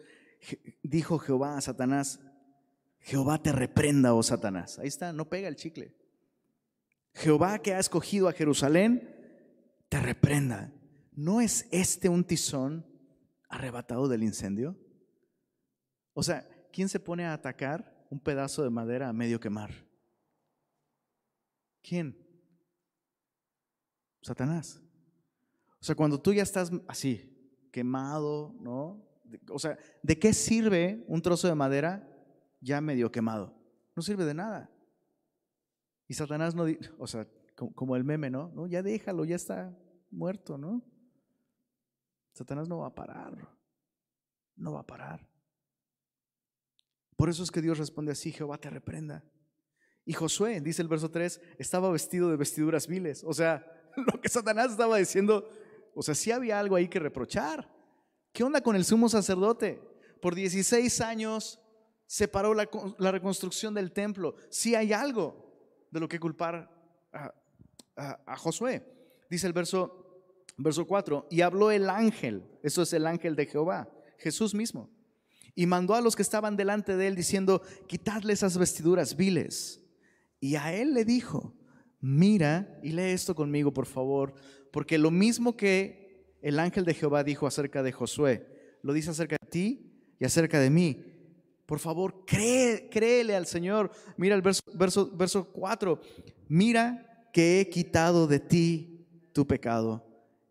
dijo Jehová a Satanás, Jehová te reprenda, oh Satanás. Ahí está, no pega el chicle. Jehová que ha escogido a Jerusalén, te reprenda. ¿No es este un tizón arrebatado del incendio? O sea, ¿quién se pone a atacar un pedazo de madera a medio quemar? ¿Quién? Satanás. O sea, cuando tú ya estás así, quemado, ¿no? O sea, ¿de qué sirve un trozo de madera ya medio quemado? No sirve de nada. Y Satanás no, o sea, como el meme, ¿no? No, ya déjalo, ya está muerto, ¿no? Satanás no va a parar. No va a parar. Por eso es que Dios responde así, Jehová te reprenda. Y Josué, dice el verso 3, estaba vestido de vestiduras viles. O sea, lo que Satanás estaba diciendo, o sea, sí había algo ahí que reprochar. ¿Qué onda con el sumo sacerdote? Por 16 años separó la, la reconstrucción del templo. Sí hay algo de lo que culpar a, Josué. Dice el verso, verso 4, y habló el ángel, eso es el ángel de Jehová, Jesús mismo, y mandó a los que estaban delante de él diciendo, quitadle esas vestiduras viles. Y a él le dijo, mira, y lee esto conmigo, por favor, porque lo mismo que el ángel de Jehová dijo acerca de Josué, lo dice acerca de ti y acerca de mí. Por favor, cree, créele al Señor. Mira el verso, verso, verso 4. Mira que he quitado de ti tu pecado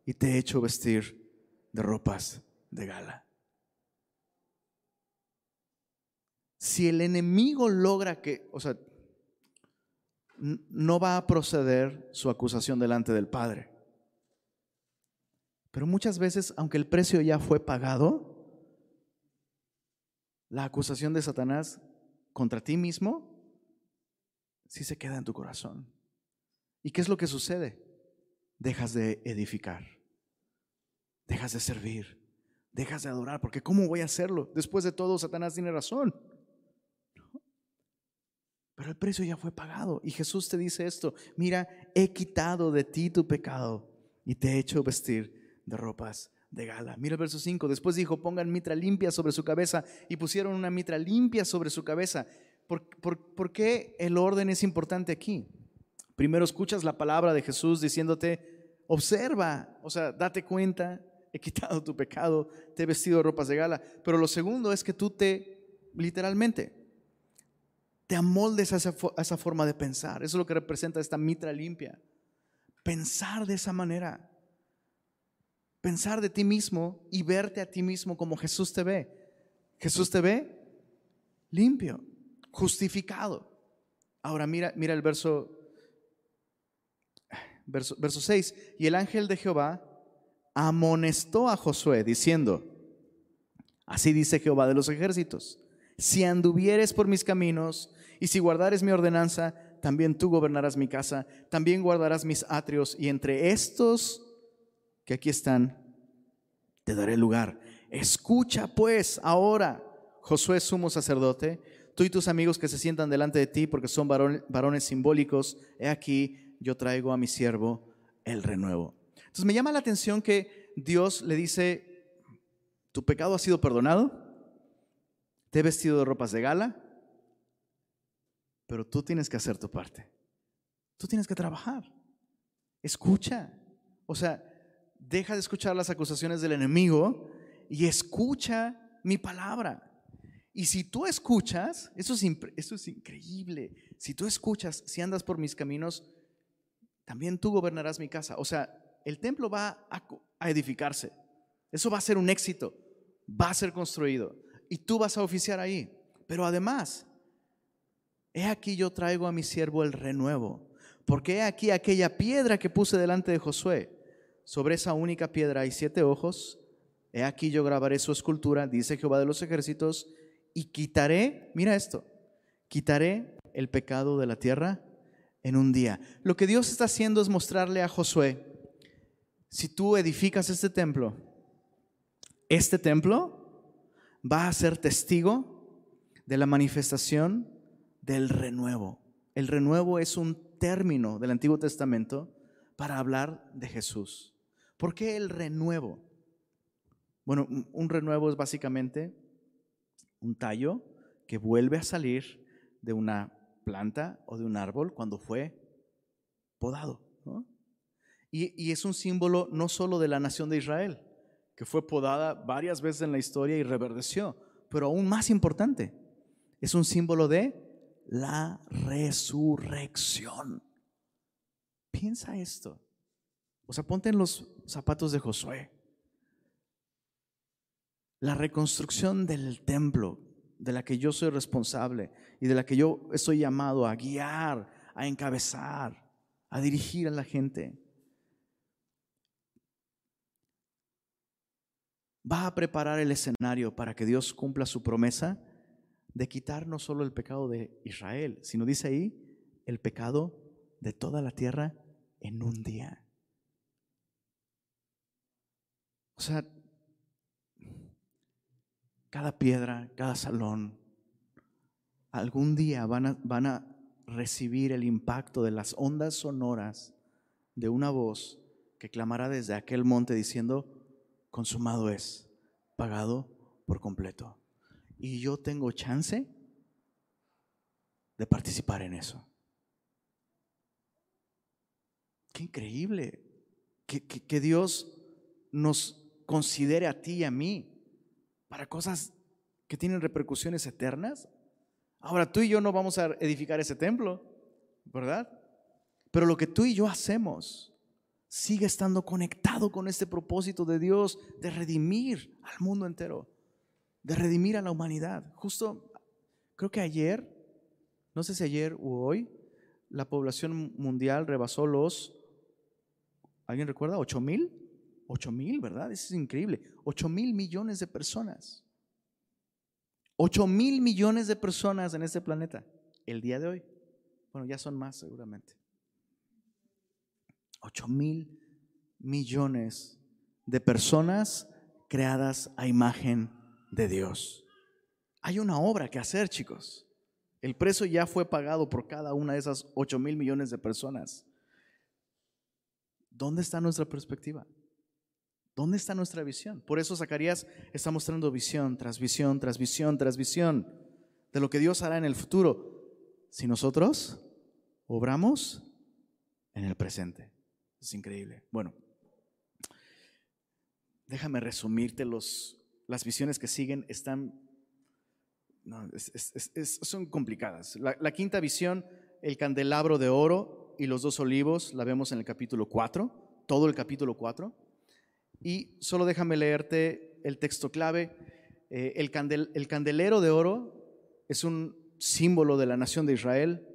y te he hecho vestir de ropas de gala. Si el enemigo logra que, o sea, no va a proceder su acusación delante del Padre. Pero muchas veces, aunque el precio ya fue pagado, la acusación de Satanás contra ti mismo sí se queda en tu corazón. ¿Y qué es lo que sucede? Dejas de edificar, dejas de servir, dejas de adorar, porque ¿cómo voy a hacerlo? Después de todo, Satanás tiene razón. Pero el precio ya fue pagado. Y Jesús te dice esto, mira, he quitado de ti tu pecado y te he hecho vestir de ropas de gala. Mira el verso 5. Después dijo, pongan mitra limpia sobre su cabeza y pusieron una mitra limpia sobre su cabeza. ¿Por, por, qué el orden es importante aquí? Primero escuchas la palabra de Jesús diciéndote, observa, o sea, date cuenta, he quitado tu pecado, te he vestido de ropas de gala. Pero lo segundo es que tú te, literalmente, te amoldes a esa, a esa forma de pensar. Eso es lo que representa esta mitra limpia pensar de esa manera. Pensar de ti mismo y verte a ti mismo como Jesús te ve. Jesús te ve limpio, justificado. Ahora mira, mira el verso, verso, verso 6. Y el ángel de Jehová amonestó a Josué diciendo, así dice Jehová de los ejércitos, si anduvieres por mis caminos y si guardares mi ordenanza, también tú gobernarás mi casa, también guardarás mis atrios, y entre estos que aquí están, te daré lugar. Escucha pues ahora, Josué sumo sacerdote, tú y tus amigos que se sientan delante de ti, porque son varones, simbólicos, he aquí, yo traigo a mi siervo el renuevo. Entonces me llama la atención que Dios le dice, tu pecado ha sido perdonado, te he vestido de ropas de gala, pero tú tienes que hacer tu parte. Tú tienes que trabajar. Escucha. O sea, deja de escuchar las acusaciones del enemigo y escucha mi palabra. Y si tú escuchas, eso es, eso es increíble. Si tú escuchas, si andas por mis caminos, también tú gobernarás mi casa. O sea, el templo va a, edificarse. Eso va a ser un éxito. Va a ser construido. Y tú vas a oficiar ahí. Pero además, he aquí yo traigo a mi siervo el renuevo, porque he aquí aquella piedra que puse delante de Josué. Sobre esa única piedra hay siete ojos. He aquí yo grabaré su escultura, dice Jehová de los ejércitos, y quitaré, mira esto, quitaré el pecado de la tierra en un día. Lo que Dios está haciendo es mostrarle a Josué, si tú edificas este templo, este templo va a ser testigo de la manifestación del renuevo. El renuevo es un término del Antiguo Testamento para hablar de Jesús. ¿Por qué el renuevo? Bueno, un renuevo es básicamente un tallo que vuelve a salir de una planta o de un árbol cuando fue podado. Y, es un símbolo no solo de la nación de Israel, que fue podada varias veces en la historia y reverdeció, pero aún más importante, es un símbolo de la resurrección. Piensa esto. O sea, ponte en los zapatos de Josué. La reconstrucción del templo, de la que yo soy responsable y de la que yo estoy llamado a guiar, a encabezar, a dirigir a la gente, va a preparar el escenario para que Dios cumpla su promesa de quitar no solo el pecado de Israel, sino dice ahí, el pecado de toda la tierra en un día. O sea, cada piedra, cada salón, algún día van a, van a recibir el impacto de las ondas sonoras de una voz que clamará desde aquel monte diciendo, consumado es, pagado por completo y yo tengo chance de participar en eso. Qué increíble que, Dios nos considere a ti y a mí para cosas que tienen repercusiones eternas. Ahora tú y yo no vamos a edificar ese templo, ¿verdad? Pero lo que tú y yo hacemos sigue estando conectado con este propósito de Dios de redimir al mundo entero de redimir a la humanidad. Justo, creo que ayer, no sé si ayer o hoy, la población mundial rebasó los, ¿alguien recuerda? ¿8 mil? 8 mil, ¿verdad? Eso es increíble. 8 mil millones de personas. 8 mil millones de personas en este planeta el día de hoy. Bueno, ya son más seguramente. 8 mil millones de personas creadas a imagen de Dios. Hay una obra que hacer, chicos. El precio ya fue pagado por cada una de esas 8 mil millones de personas. ¿Dónde está nuestra perspectiva? ¿Dónde está nuestra visión? Por eso Zacarías está mostrando visión tras visión, tras visión, tras visión de lo que Dios hará en el futuro si nosotros obramos en el presente. Es increíble. Bueno, déjame resumirte los las visiones que siguen están, son complicadas. La, quinta visión, el candelabro de oro, y los dos olivos la vemos en el capítulo 4, todo el capítulo 4. Y solo déjame leerte el texto clave. Eh, el candelero de oro es un símbolo de la nación de Israel,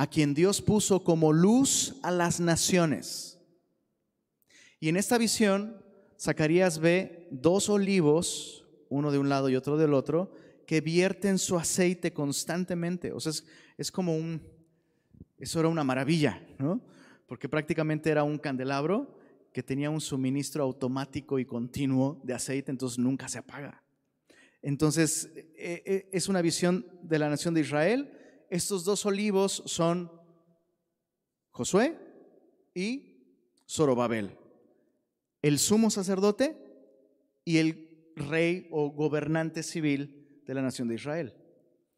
a quien Dios puso como luz a las naciones. Y en esta visión, Zacarías ve dos olivos, uno de un lado y otro del otro, que vierten su aceite constantemente. O sea, es, como un, eso era una maravilla, ¿no? Porque prácticamente era un candelabro que tenía un suministro automático y continuo de aceite, entonces nunca se apaga. Entonces, e, e, es una visión de la nación de Israel. Estos dos olivos son Josué y Zorobabel, el sumo sacerdote y el rey o gobernante civil de la nación de Israel.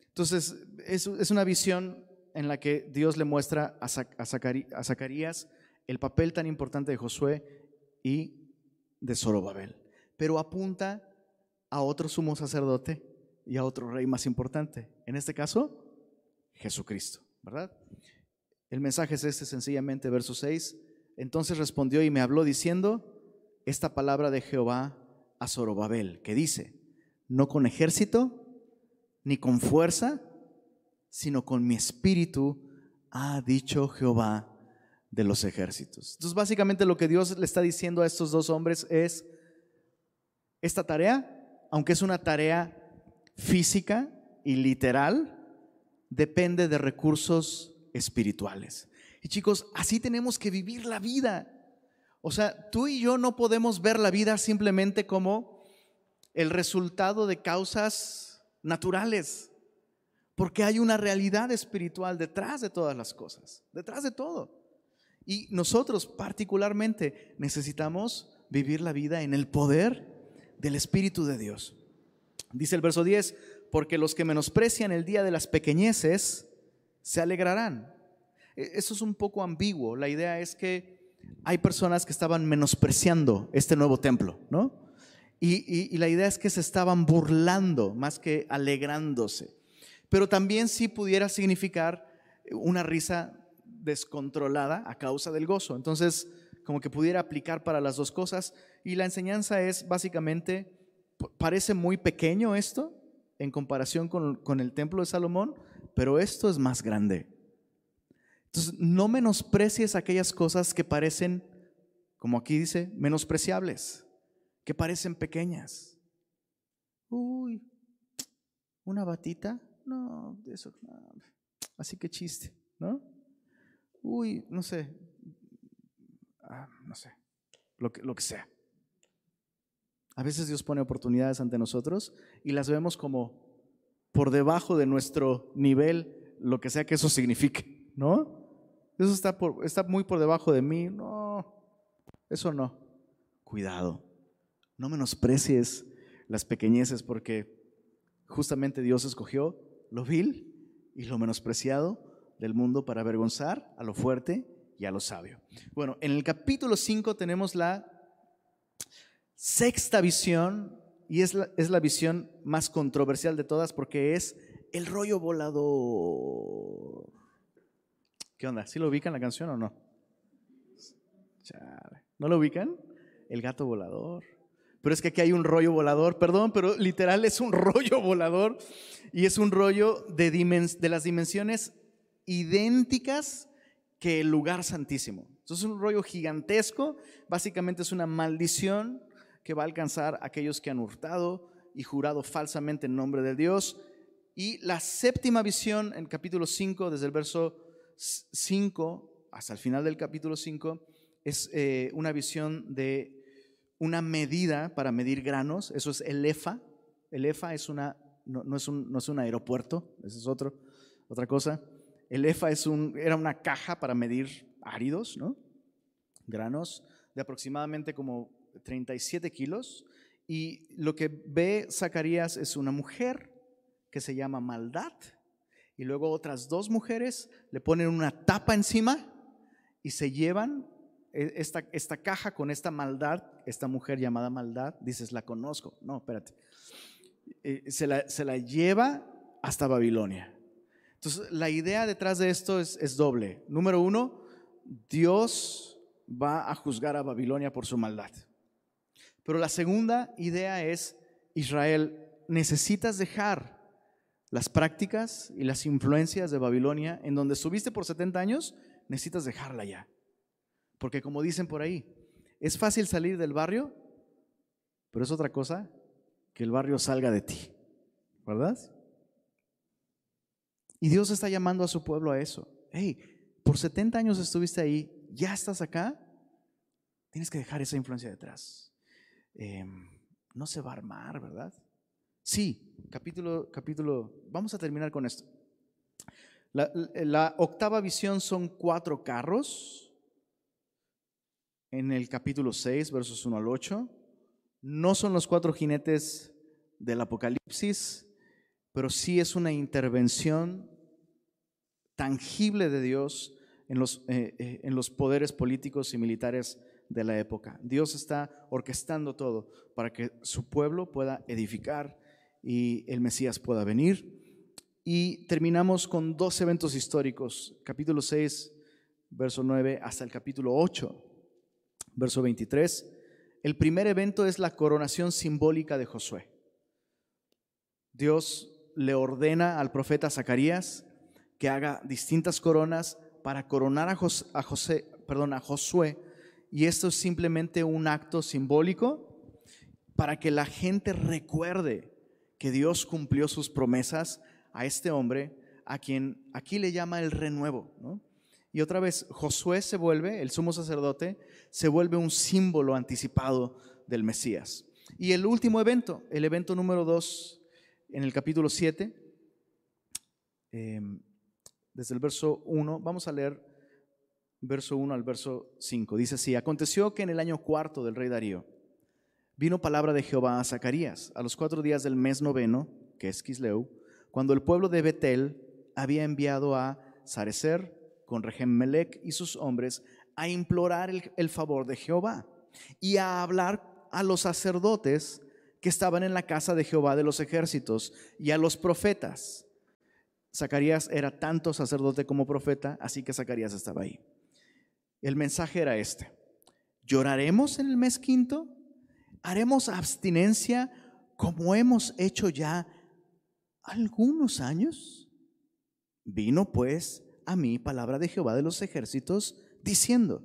Entonces, es, una visión en la que Dios le muestra a, Zacarías el papel tan importante de Josué y de Zorobabel, pero apunta a otro sumo sacerdote y a otro rey más importante. En este caso, Jesucristo, ¿verdad? El mensaje es este sencillamente, verso 6. Entonces respondió y me habló diciendo esta palabra de Jehová a Zorobabel, que dice, no con ejército ni con fuerza, sino con mi espíritu, ha dicho Jehová de los ejércitos. Entonces básicamente lo que Dios le está diciendo a estos dos hombres es, esta tarea aunque es una tarea física y literal, depende de recursos espirituales. Y chicos, así tenemos que vivir la vida. O sea, tú y yo no podemos ver la vida simplemente como el resultado de causas naturales, porque hay una realidad espiritual detrás de todas las cosas, detrás de todo. Y nosotros particularmente necesitamos vivir la vida en el poder del Espíritu de Dios. Dice el verso 10, porque los que menosprecian el día de las pequeñeces se alegrarán. E, eso es un poco ambiguo. La idea es que hay personas que estaban menospreciando este nuevo templo, ¿no? Y, y, la idea es que se estaban burlando más que alegrándose. Pero también sí pudiera significar una risa descontrolada a causa del gozo. Entonces, como que pudiera aplicar para las dos cosas. Y la enseñanza es básicamente, parece muy pequeño esto en comparación con, el templo de Salomón, pero esto es más grande. Entonces, no menosprecies aquellas cosas que parecen, como aquí dice, menospreciables, que parecen pequeñas. Uy, una batita, no, eso, así que chiste, ¿no? Uy, no sé, ah, no sé, lo que, lo que sea. A veces Dios pone oportunidades ante nosotros y las vemos como por debajo de nuestro nivel, lo que sea que eso signifique, ¿no? Eso está, por, está muy por debajo de mí, no, eso no. Cuidado, no menosprecies las pequeñeces porque justamente Dios escogió lo vil y lo menospreciado del mundo para avergonzar a lo fuerte y a lo sabio. Bueno, en el capítulo 5 tenemos la sexta visión, y es la, es la visión más controversial de todas porque es el rollo volador. ¿Qué onda? ¿Sí lo ubican la canción o no? ¿No lo ubican? El gato volador. Pero es que aquí hay un rollo volador, perdón, pero literal es un rollo volador y es un rollo de, de las dimensiones idénticas que el lugar santísimo. Entonces es un rollo gigantesco, básicamente es una maldición que va a alcanzar a aquellos que han hurtado y jurado falsamente en nombre de Dios. Y la séptima visión en capítulo 5, desde el verso 5 hasta el final del capítulo 5, es eh, una visión de una medida para medir granos. Eso es el EFA. El EFA es una, no, es, un, no es un aeropuerto, esa es otro, otra cosa. El EFA es un, era una caja para medir áridos, ¿no? granos, de aproximadamente como 37 kilos. Y lo que ve Zacarías es una mujer que se llama maldad. Y luego otras dos mujeres le ponen una tapa encima y se llevan e, esta, esta caja con esta maldad, esta mujer llamada maldad, dices, la conozco. No, espérate. Eh, se la, se la lleva hasta Babilonia. Entonces, la idea detrás de esto es, es doble. Número uno, Dios va a juzgar a Babilonia por su maldad. Pero la segunda idea es, Israel, necesitas dejar las prácticas y las influencias de Babilonia en donde estuviste por 70 años, necesitas dejarla ya. Porque como dicen por ahí, es fácil salir del barrio, pero es otra cosa que el barrio salga de ti, ¿verdad? Y Dios está llamando a su pueblo a eso. Hey, por 70 años estuviste ahí, ya estás acá, tienes que dejar esa influencia detrás. Em, no se va a armar, ¿verdad? Sí, capítulo, capítulo, vamos a terminar con esto. La, octava visión son cuatro carros en el capítulo 6, versos 1 al 8. No son los cuatro jinetes del Apocalipsis, pero sí es una intervención tangible de Dios en los, eh, eh, en los poderes políticos y militares de la época. Dios está orquestando todo para que su pueblo pueda edificar y el Mesías pueda venir. Y terminamos con dos eventos históricos, capítulo 6, verso 9, hasta el capítulo 8, verso 23. El primer evento es la coronación simbólica de Josué. Dios le ordena al profeta Zacarías que haga distintas coronas para coronar a, perdón, a Josué y esto es simplemente un acto simbólico para que la gente recuerde que Dios cumplió sus promesas a este hombre, a quien aquí le llama el renuevo. Y otra vez, Josué se vuelve, el sumo sacerdote, se vuelve un símbolo anticipado del Mesías. Y el último evento, el evento número dos, en el capítulo 7, em, desde el verso 1, vamos a leer verso 1 al verso 5. Dice así, aconteció que en el año cuarto del rey Darío vino palabra de Jehová a Zacarías a los cuatro días del mes noveno, que es Kisleu, cuando el pueblo de Betel había enviado a Sarecer con Melech y sus hombres a implorar el, el favor de Jehová y a hablar a los sacerdotes que estaban en la casa de Jehová de los ejércitos y a los profetas. Zacarías era tanto sacerdote como profeta, así que Zacarías estaba ahí. El mensaje era este. ¿Lloraremos en el mes quinto? ¿Haremos abstinencia como hemos hecho ya algunos años? Vino pues a mí palabra de Jehová de los ejércitos diciendo,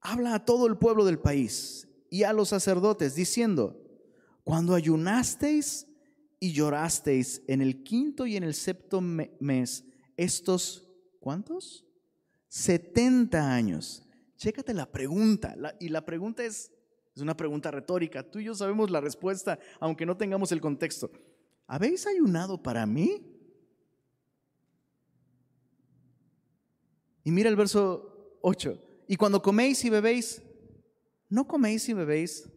habla a todo el pueblo del país y a los sacerdotes diciendo, cuando ayunasteis y llorasteis en el quinto y en el sexto mes, estos, ¿cuántos? 70 años. Chécate la pregunta. y la pregunta es, es una pregunta retórica. Tú y yo sabemos la respuesta, aunque no tengamos el contexto. ¿Habéis ayunado para mí? Y mira el verso 8. Y cuando coméis y bebéis, ¿no coméis y bebéis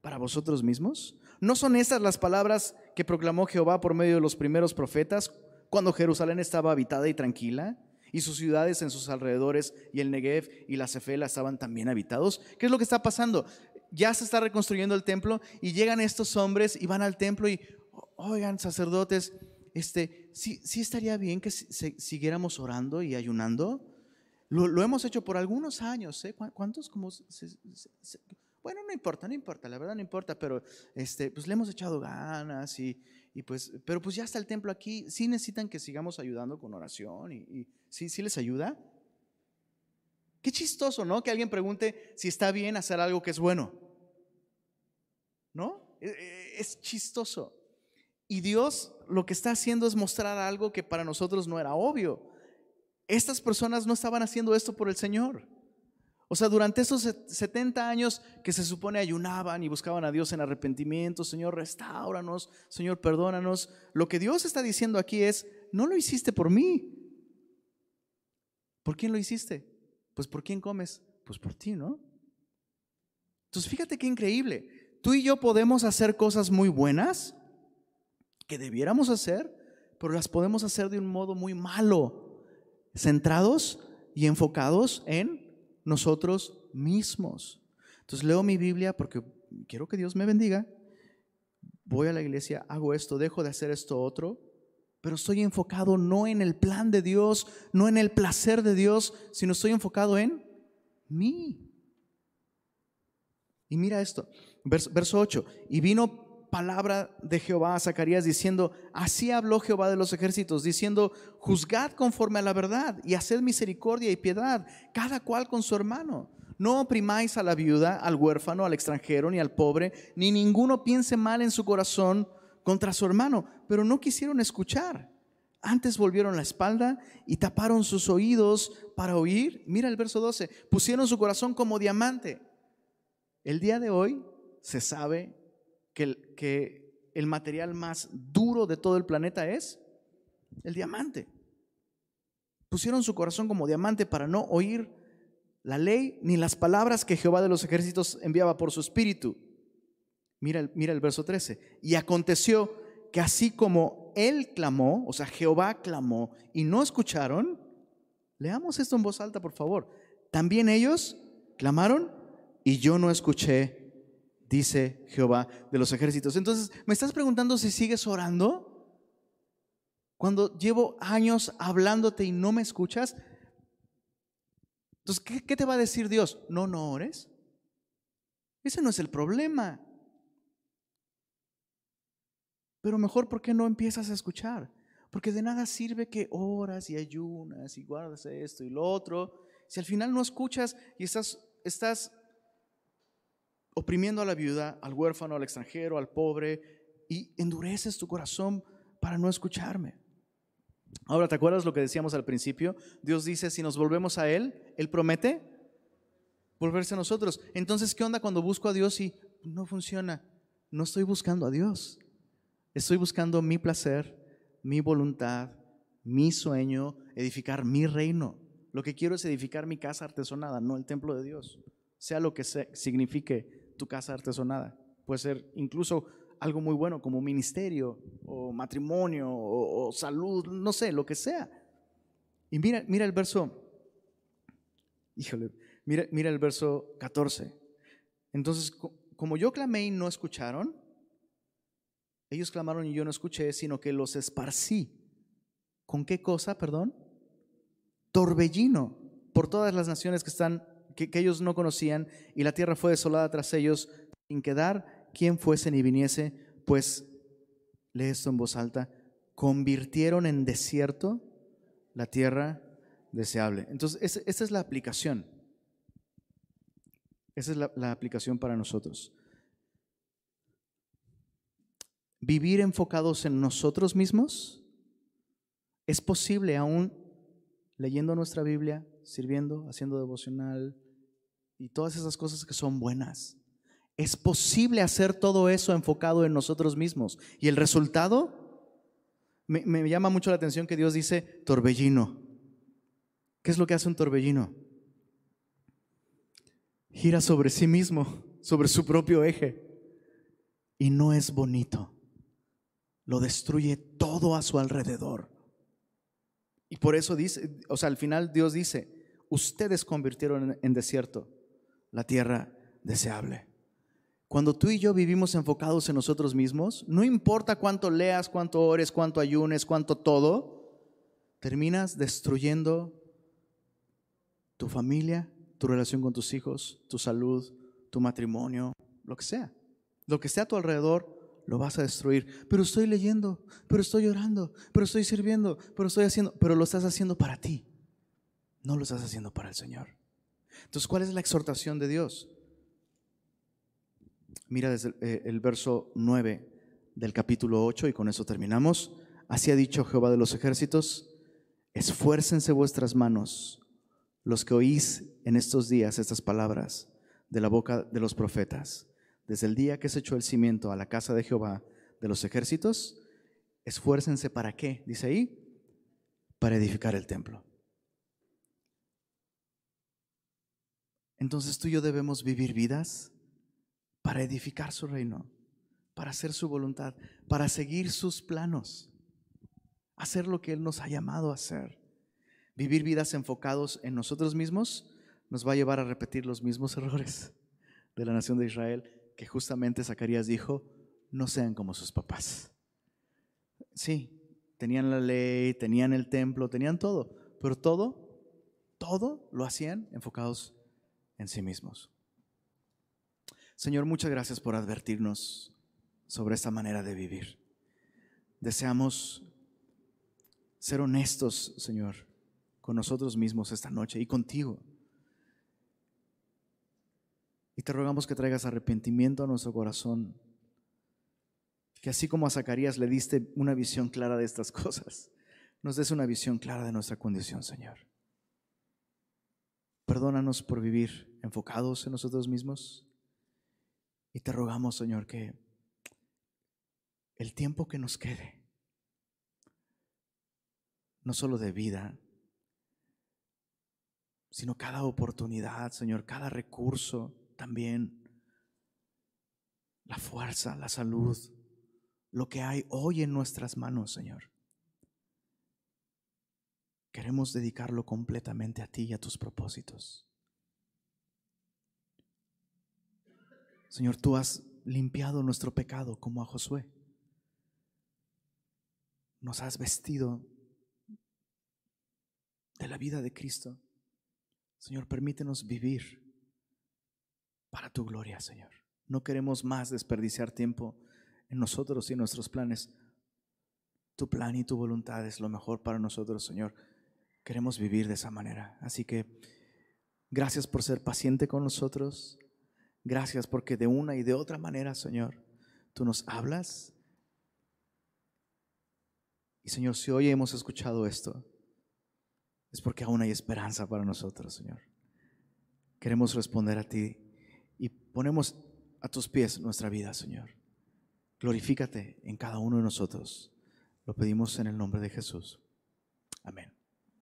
para vosotros mismos? ¿No son estas las palabras que proclamó Jehová por medio de los primeros profetas cuando Jerusalén estaba habitada y tranquila? Y sus ciudades en sus alrededores y el Negev y la Cefela estaban también habitados. ¿Qué es lo que está pasando? Ya se está reconstruyendo el templo y llegan estos hombres y van al templo y, oigan, sacerdotes, este, sí, sí estaría bien que siguiéramos orando y ayunando. Lo, hemos hecho por algunos años, ¿eh? ¿Cuántos? Como bueno, no importa, no importa, la verdad no importa, pero este, pues le hemos echado ganas y, y pues, pero pues ya está el templo aquí. Sí necesitan que sigamos ayudando con oración y, sí, sí les ayuda. Qué chistoso, ¿no? Que alguien pregunte si está bien hacer algo que es bueno. ¿No? E, e, es chistoso. Y Dios lo que está haciendo es mostrar algo que para nosotros no era obvio. Estas personas no estaban haciendo esto por el Señor. O sea, durante esos 70 años que se supone ayunaban y buscaban a Dios en arrepentimiento, Señor, restauranos, Señor, perdónanos, lo que Dios está diciendo aquí es, no lo hiciste por mí. ¿Por quién lo hiciste? Pues por quién comes? Pues por ti, ¿no? Entonces, fíjate qué increíble. Tú y yo podemos hacer cosas muy buenas que debiéramos hacer, pero las podemos hacer de un modo muy malo, centrados y enfocados en nosotros mismos. Entonces leo mi Biblia porque quiero que Dios me bendiga. Voy a la iglesia, hago esto, dejo de hacer esto otro pero estoy enfocado no en el plan de Dios, no en el placer de Dios, sino estoy enfocado en mí. Y mira esto, verso, verso 8, y vino palabra de Jehová a Zacarías diciendo, así habló Jehová de los ejércitos, diciendo, juzgad conforme a la verdad y haced misericordia y piedad, cada cual con su hermano. No oprimáis a la viuda, al huérfano, al extranjero, ni al pobre, ni ninguno piense mal en su corazón contra su hermano, pero no quisieron escuchar. Antes volvieron la espalda y taparon sus oídos para oír. Mira el verso 12, pusieron su corazón como diamante. El día de hoy se sabe que el, material más duro de todo el planeta es el diamante. Pusieron su corazón como diamante para no oír la ley ni las palabras que Jehová de los ejércitos enviaba por su espíritu. Mira mira el verso 13. Y aconteció que así como él clamó, o sea, Jehová clamó y no escucharon, leamos esto en voz alta, por favor. También ellos clamaron y yo no escuché, dice Jehová de los ejércitos. Entonces, ¿me estás preguntando si sigues orando? Cuando llevo años hablándote y no me escuchas, entonces, ¿qué, te va a decir Dios? No, no ores. Ese no es el problema. Pero mejor, ¿por qué no empiezas a escuchar? Porque de nada sirve que oras y ayunas y guardas esto y lo otro. Si al final no escuchas y estás, estás oprimiendo a la viuda, al huérfano, al extranjero, al pobre, y endureces tu corazón para no escucharme. Ahora, ¿te acuerdas lo que decíamos al principio? Dios dice, si nos volvemos a Él, Él promete volverse a nosotros. Entonces, ¿qué onda cuando busco a Dios y no funciona? No estoy buscando a Dios. Estoy buscando mi placer, mi voluntad, mi sueño, edificar mi reino. Lo que quiero es edificar mi casa artesonada, no el templo de Dios. Sea lo que signifique tu casa artesonada. Puede ser incluso algo muy bueno como ministerio o matrimonio o, salud, no sé, lo que sea. Y mira, mira el verso, híjole, mira, mira el verso 14. Entonces, como yo clamé y no escucharon, ellos clamaron y yo no escuché, sino que los esparcí. ¿Con qué cosa, perdón? Torbellino por todas las naciones que están que, ellos no conocían y la tierra fue desolada tras ellos sin quedar quien fuese ni viniese, pues, lee esto en voz alta, convirtieron en desierto la tierra deseable. Entonces, esa es la aplicación. Esa es la aplicación para nosotros. Vivir enfocados en nosotros mismos es posible aún leyendo nuestra Biblia, sirviendo, haciendo devocional y todas esas cosas que son buenas. Es posible hacer todo eso enfocado en nosotros mismos. Y el resultado, me, llama mucho la atención que Dios dice torbellino. ¿Qué es lo que hace un torbellino? Gira sobre sí mismo, sobre su propio eje. Y no es bonito. Lo destruye todo a su alrededor. Y por eso dice, o sea, al final Dios dice, ustedes convirtieron en desierto la tierra deseable. Cuando tú y yo vivimos enfocados en nosotros mismos, no importa cuánto leas, cuánto ores, cuánto ayunes, cuánto todo, terminas destruyendo tu familia, tu relación con tus hijos, tu salud, tu matrimonio, lo que sea. Lo que esté a tu alrededor, lo vas a destruir. Pero estoy leyendo, pero estoy orando, pero estoy sirviendo, pero estoy haciendo, pero lo estás haciendo para ti. No lo estás haciendo para el Señor. Entonces, ¿cuál es la exhortación de Dios? Mira desde eh, el, verso 9 del capítulo 8 y con eso terminamos. Así ha dicho Jehová de los ejércitos, esfuércense vuestras manos, los que oís en estos días estas palabras de la boca de los profetas. Desde el día que se echó el cimiento a la casa de Jehová de los ejércitos, esfuércense para qué, dice ahí, para edificar el templo. Entonces tú y yo debemos vivir vidas para edificar su reino, para hacer su voluntad, para seguir sus planos, hacer lo que Él nos ha llamado a hacer. Vivir vidas enfocados en nosotros mismos nos va a llevar a repetir los mismos errores de la nación de Israel que justamente Zacarías dijo, no sean como sus papás. Sí, tenían la ley, tenían el templo, tenían todo, pero todo, todo lo hacían enfocados en sí mismos. Señor, muchas gracias por advertirnos sobre esta manera de vivir. Deseamos ser honestos, Señor, con nosotros mismos esta noche y contigo. Y te rogamos que traigas arrepentimiento a nuestro corazón. Que así como a Zacarías le diste una visión clara de estas cosas, nos des una visión clara de nuestra condición, Señor. Perdónanos por vivir enfocados en nosotros mismos. Y te rogamos, Señor, que el tiempo que nos quede, no solo de vida, sino cada oportunidad, Señor, cada recurso también, la fuerza, la salud, lo que hay hoy en nuestras manos, Señor. Queremos dedicarlo completamente a ti y a tus propósitos. Señor, tú has limpiado nuestro pecado como a Josué. Nos has vestido de la vida de Cristo. Señor, permítenos vivir para tu gloria, Señor. No queremos más desperdiciar tiempo en nosotros y en nuestros planes. Tu plan y tu voluntad es lo mejor para nosotros, Señor. Queremos vivir de esa manera. Así que gracias por ser paciente con nosotros. Gracias porque de una y de otra manera, Señor, tú nos hablas. Y Señor, si hoy hemos escuchado esto, es porque aún hay esperanza para nosotros, Señor. Queremos responder a ti y ponemos a tus pies nuestra vida, Señor. Glorifícate en cada uno de nosotros. Lo pedimos en el nombre de Jesús. Amén.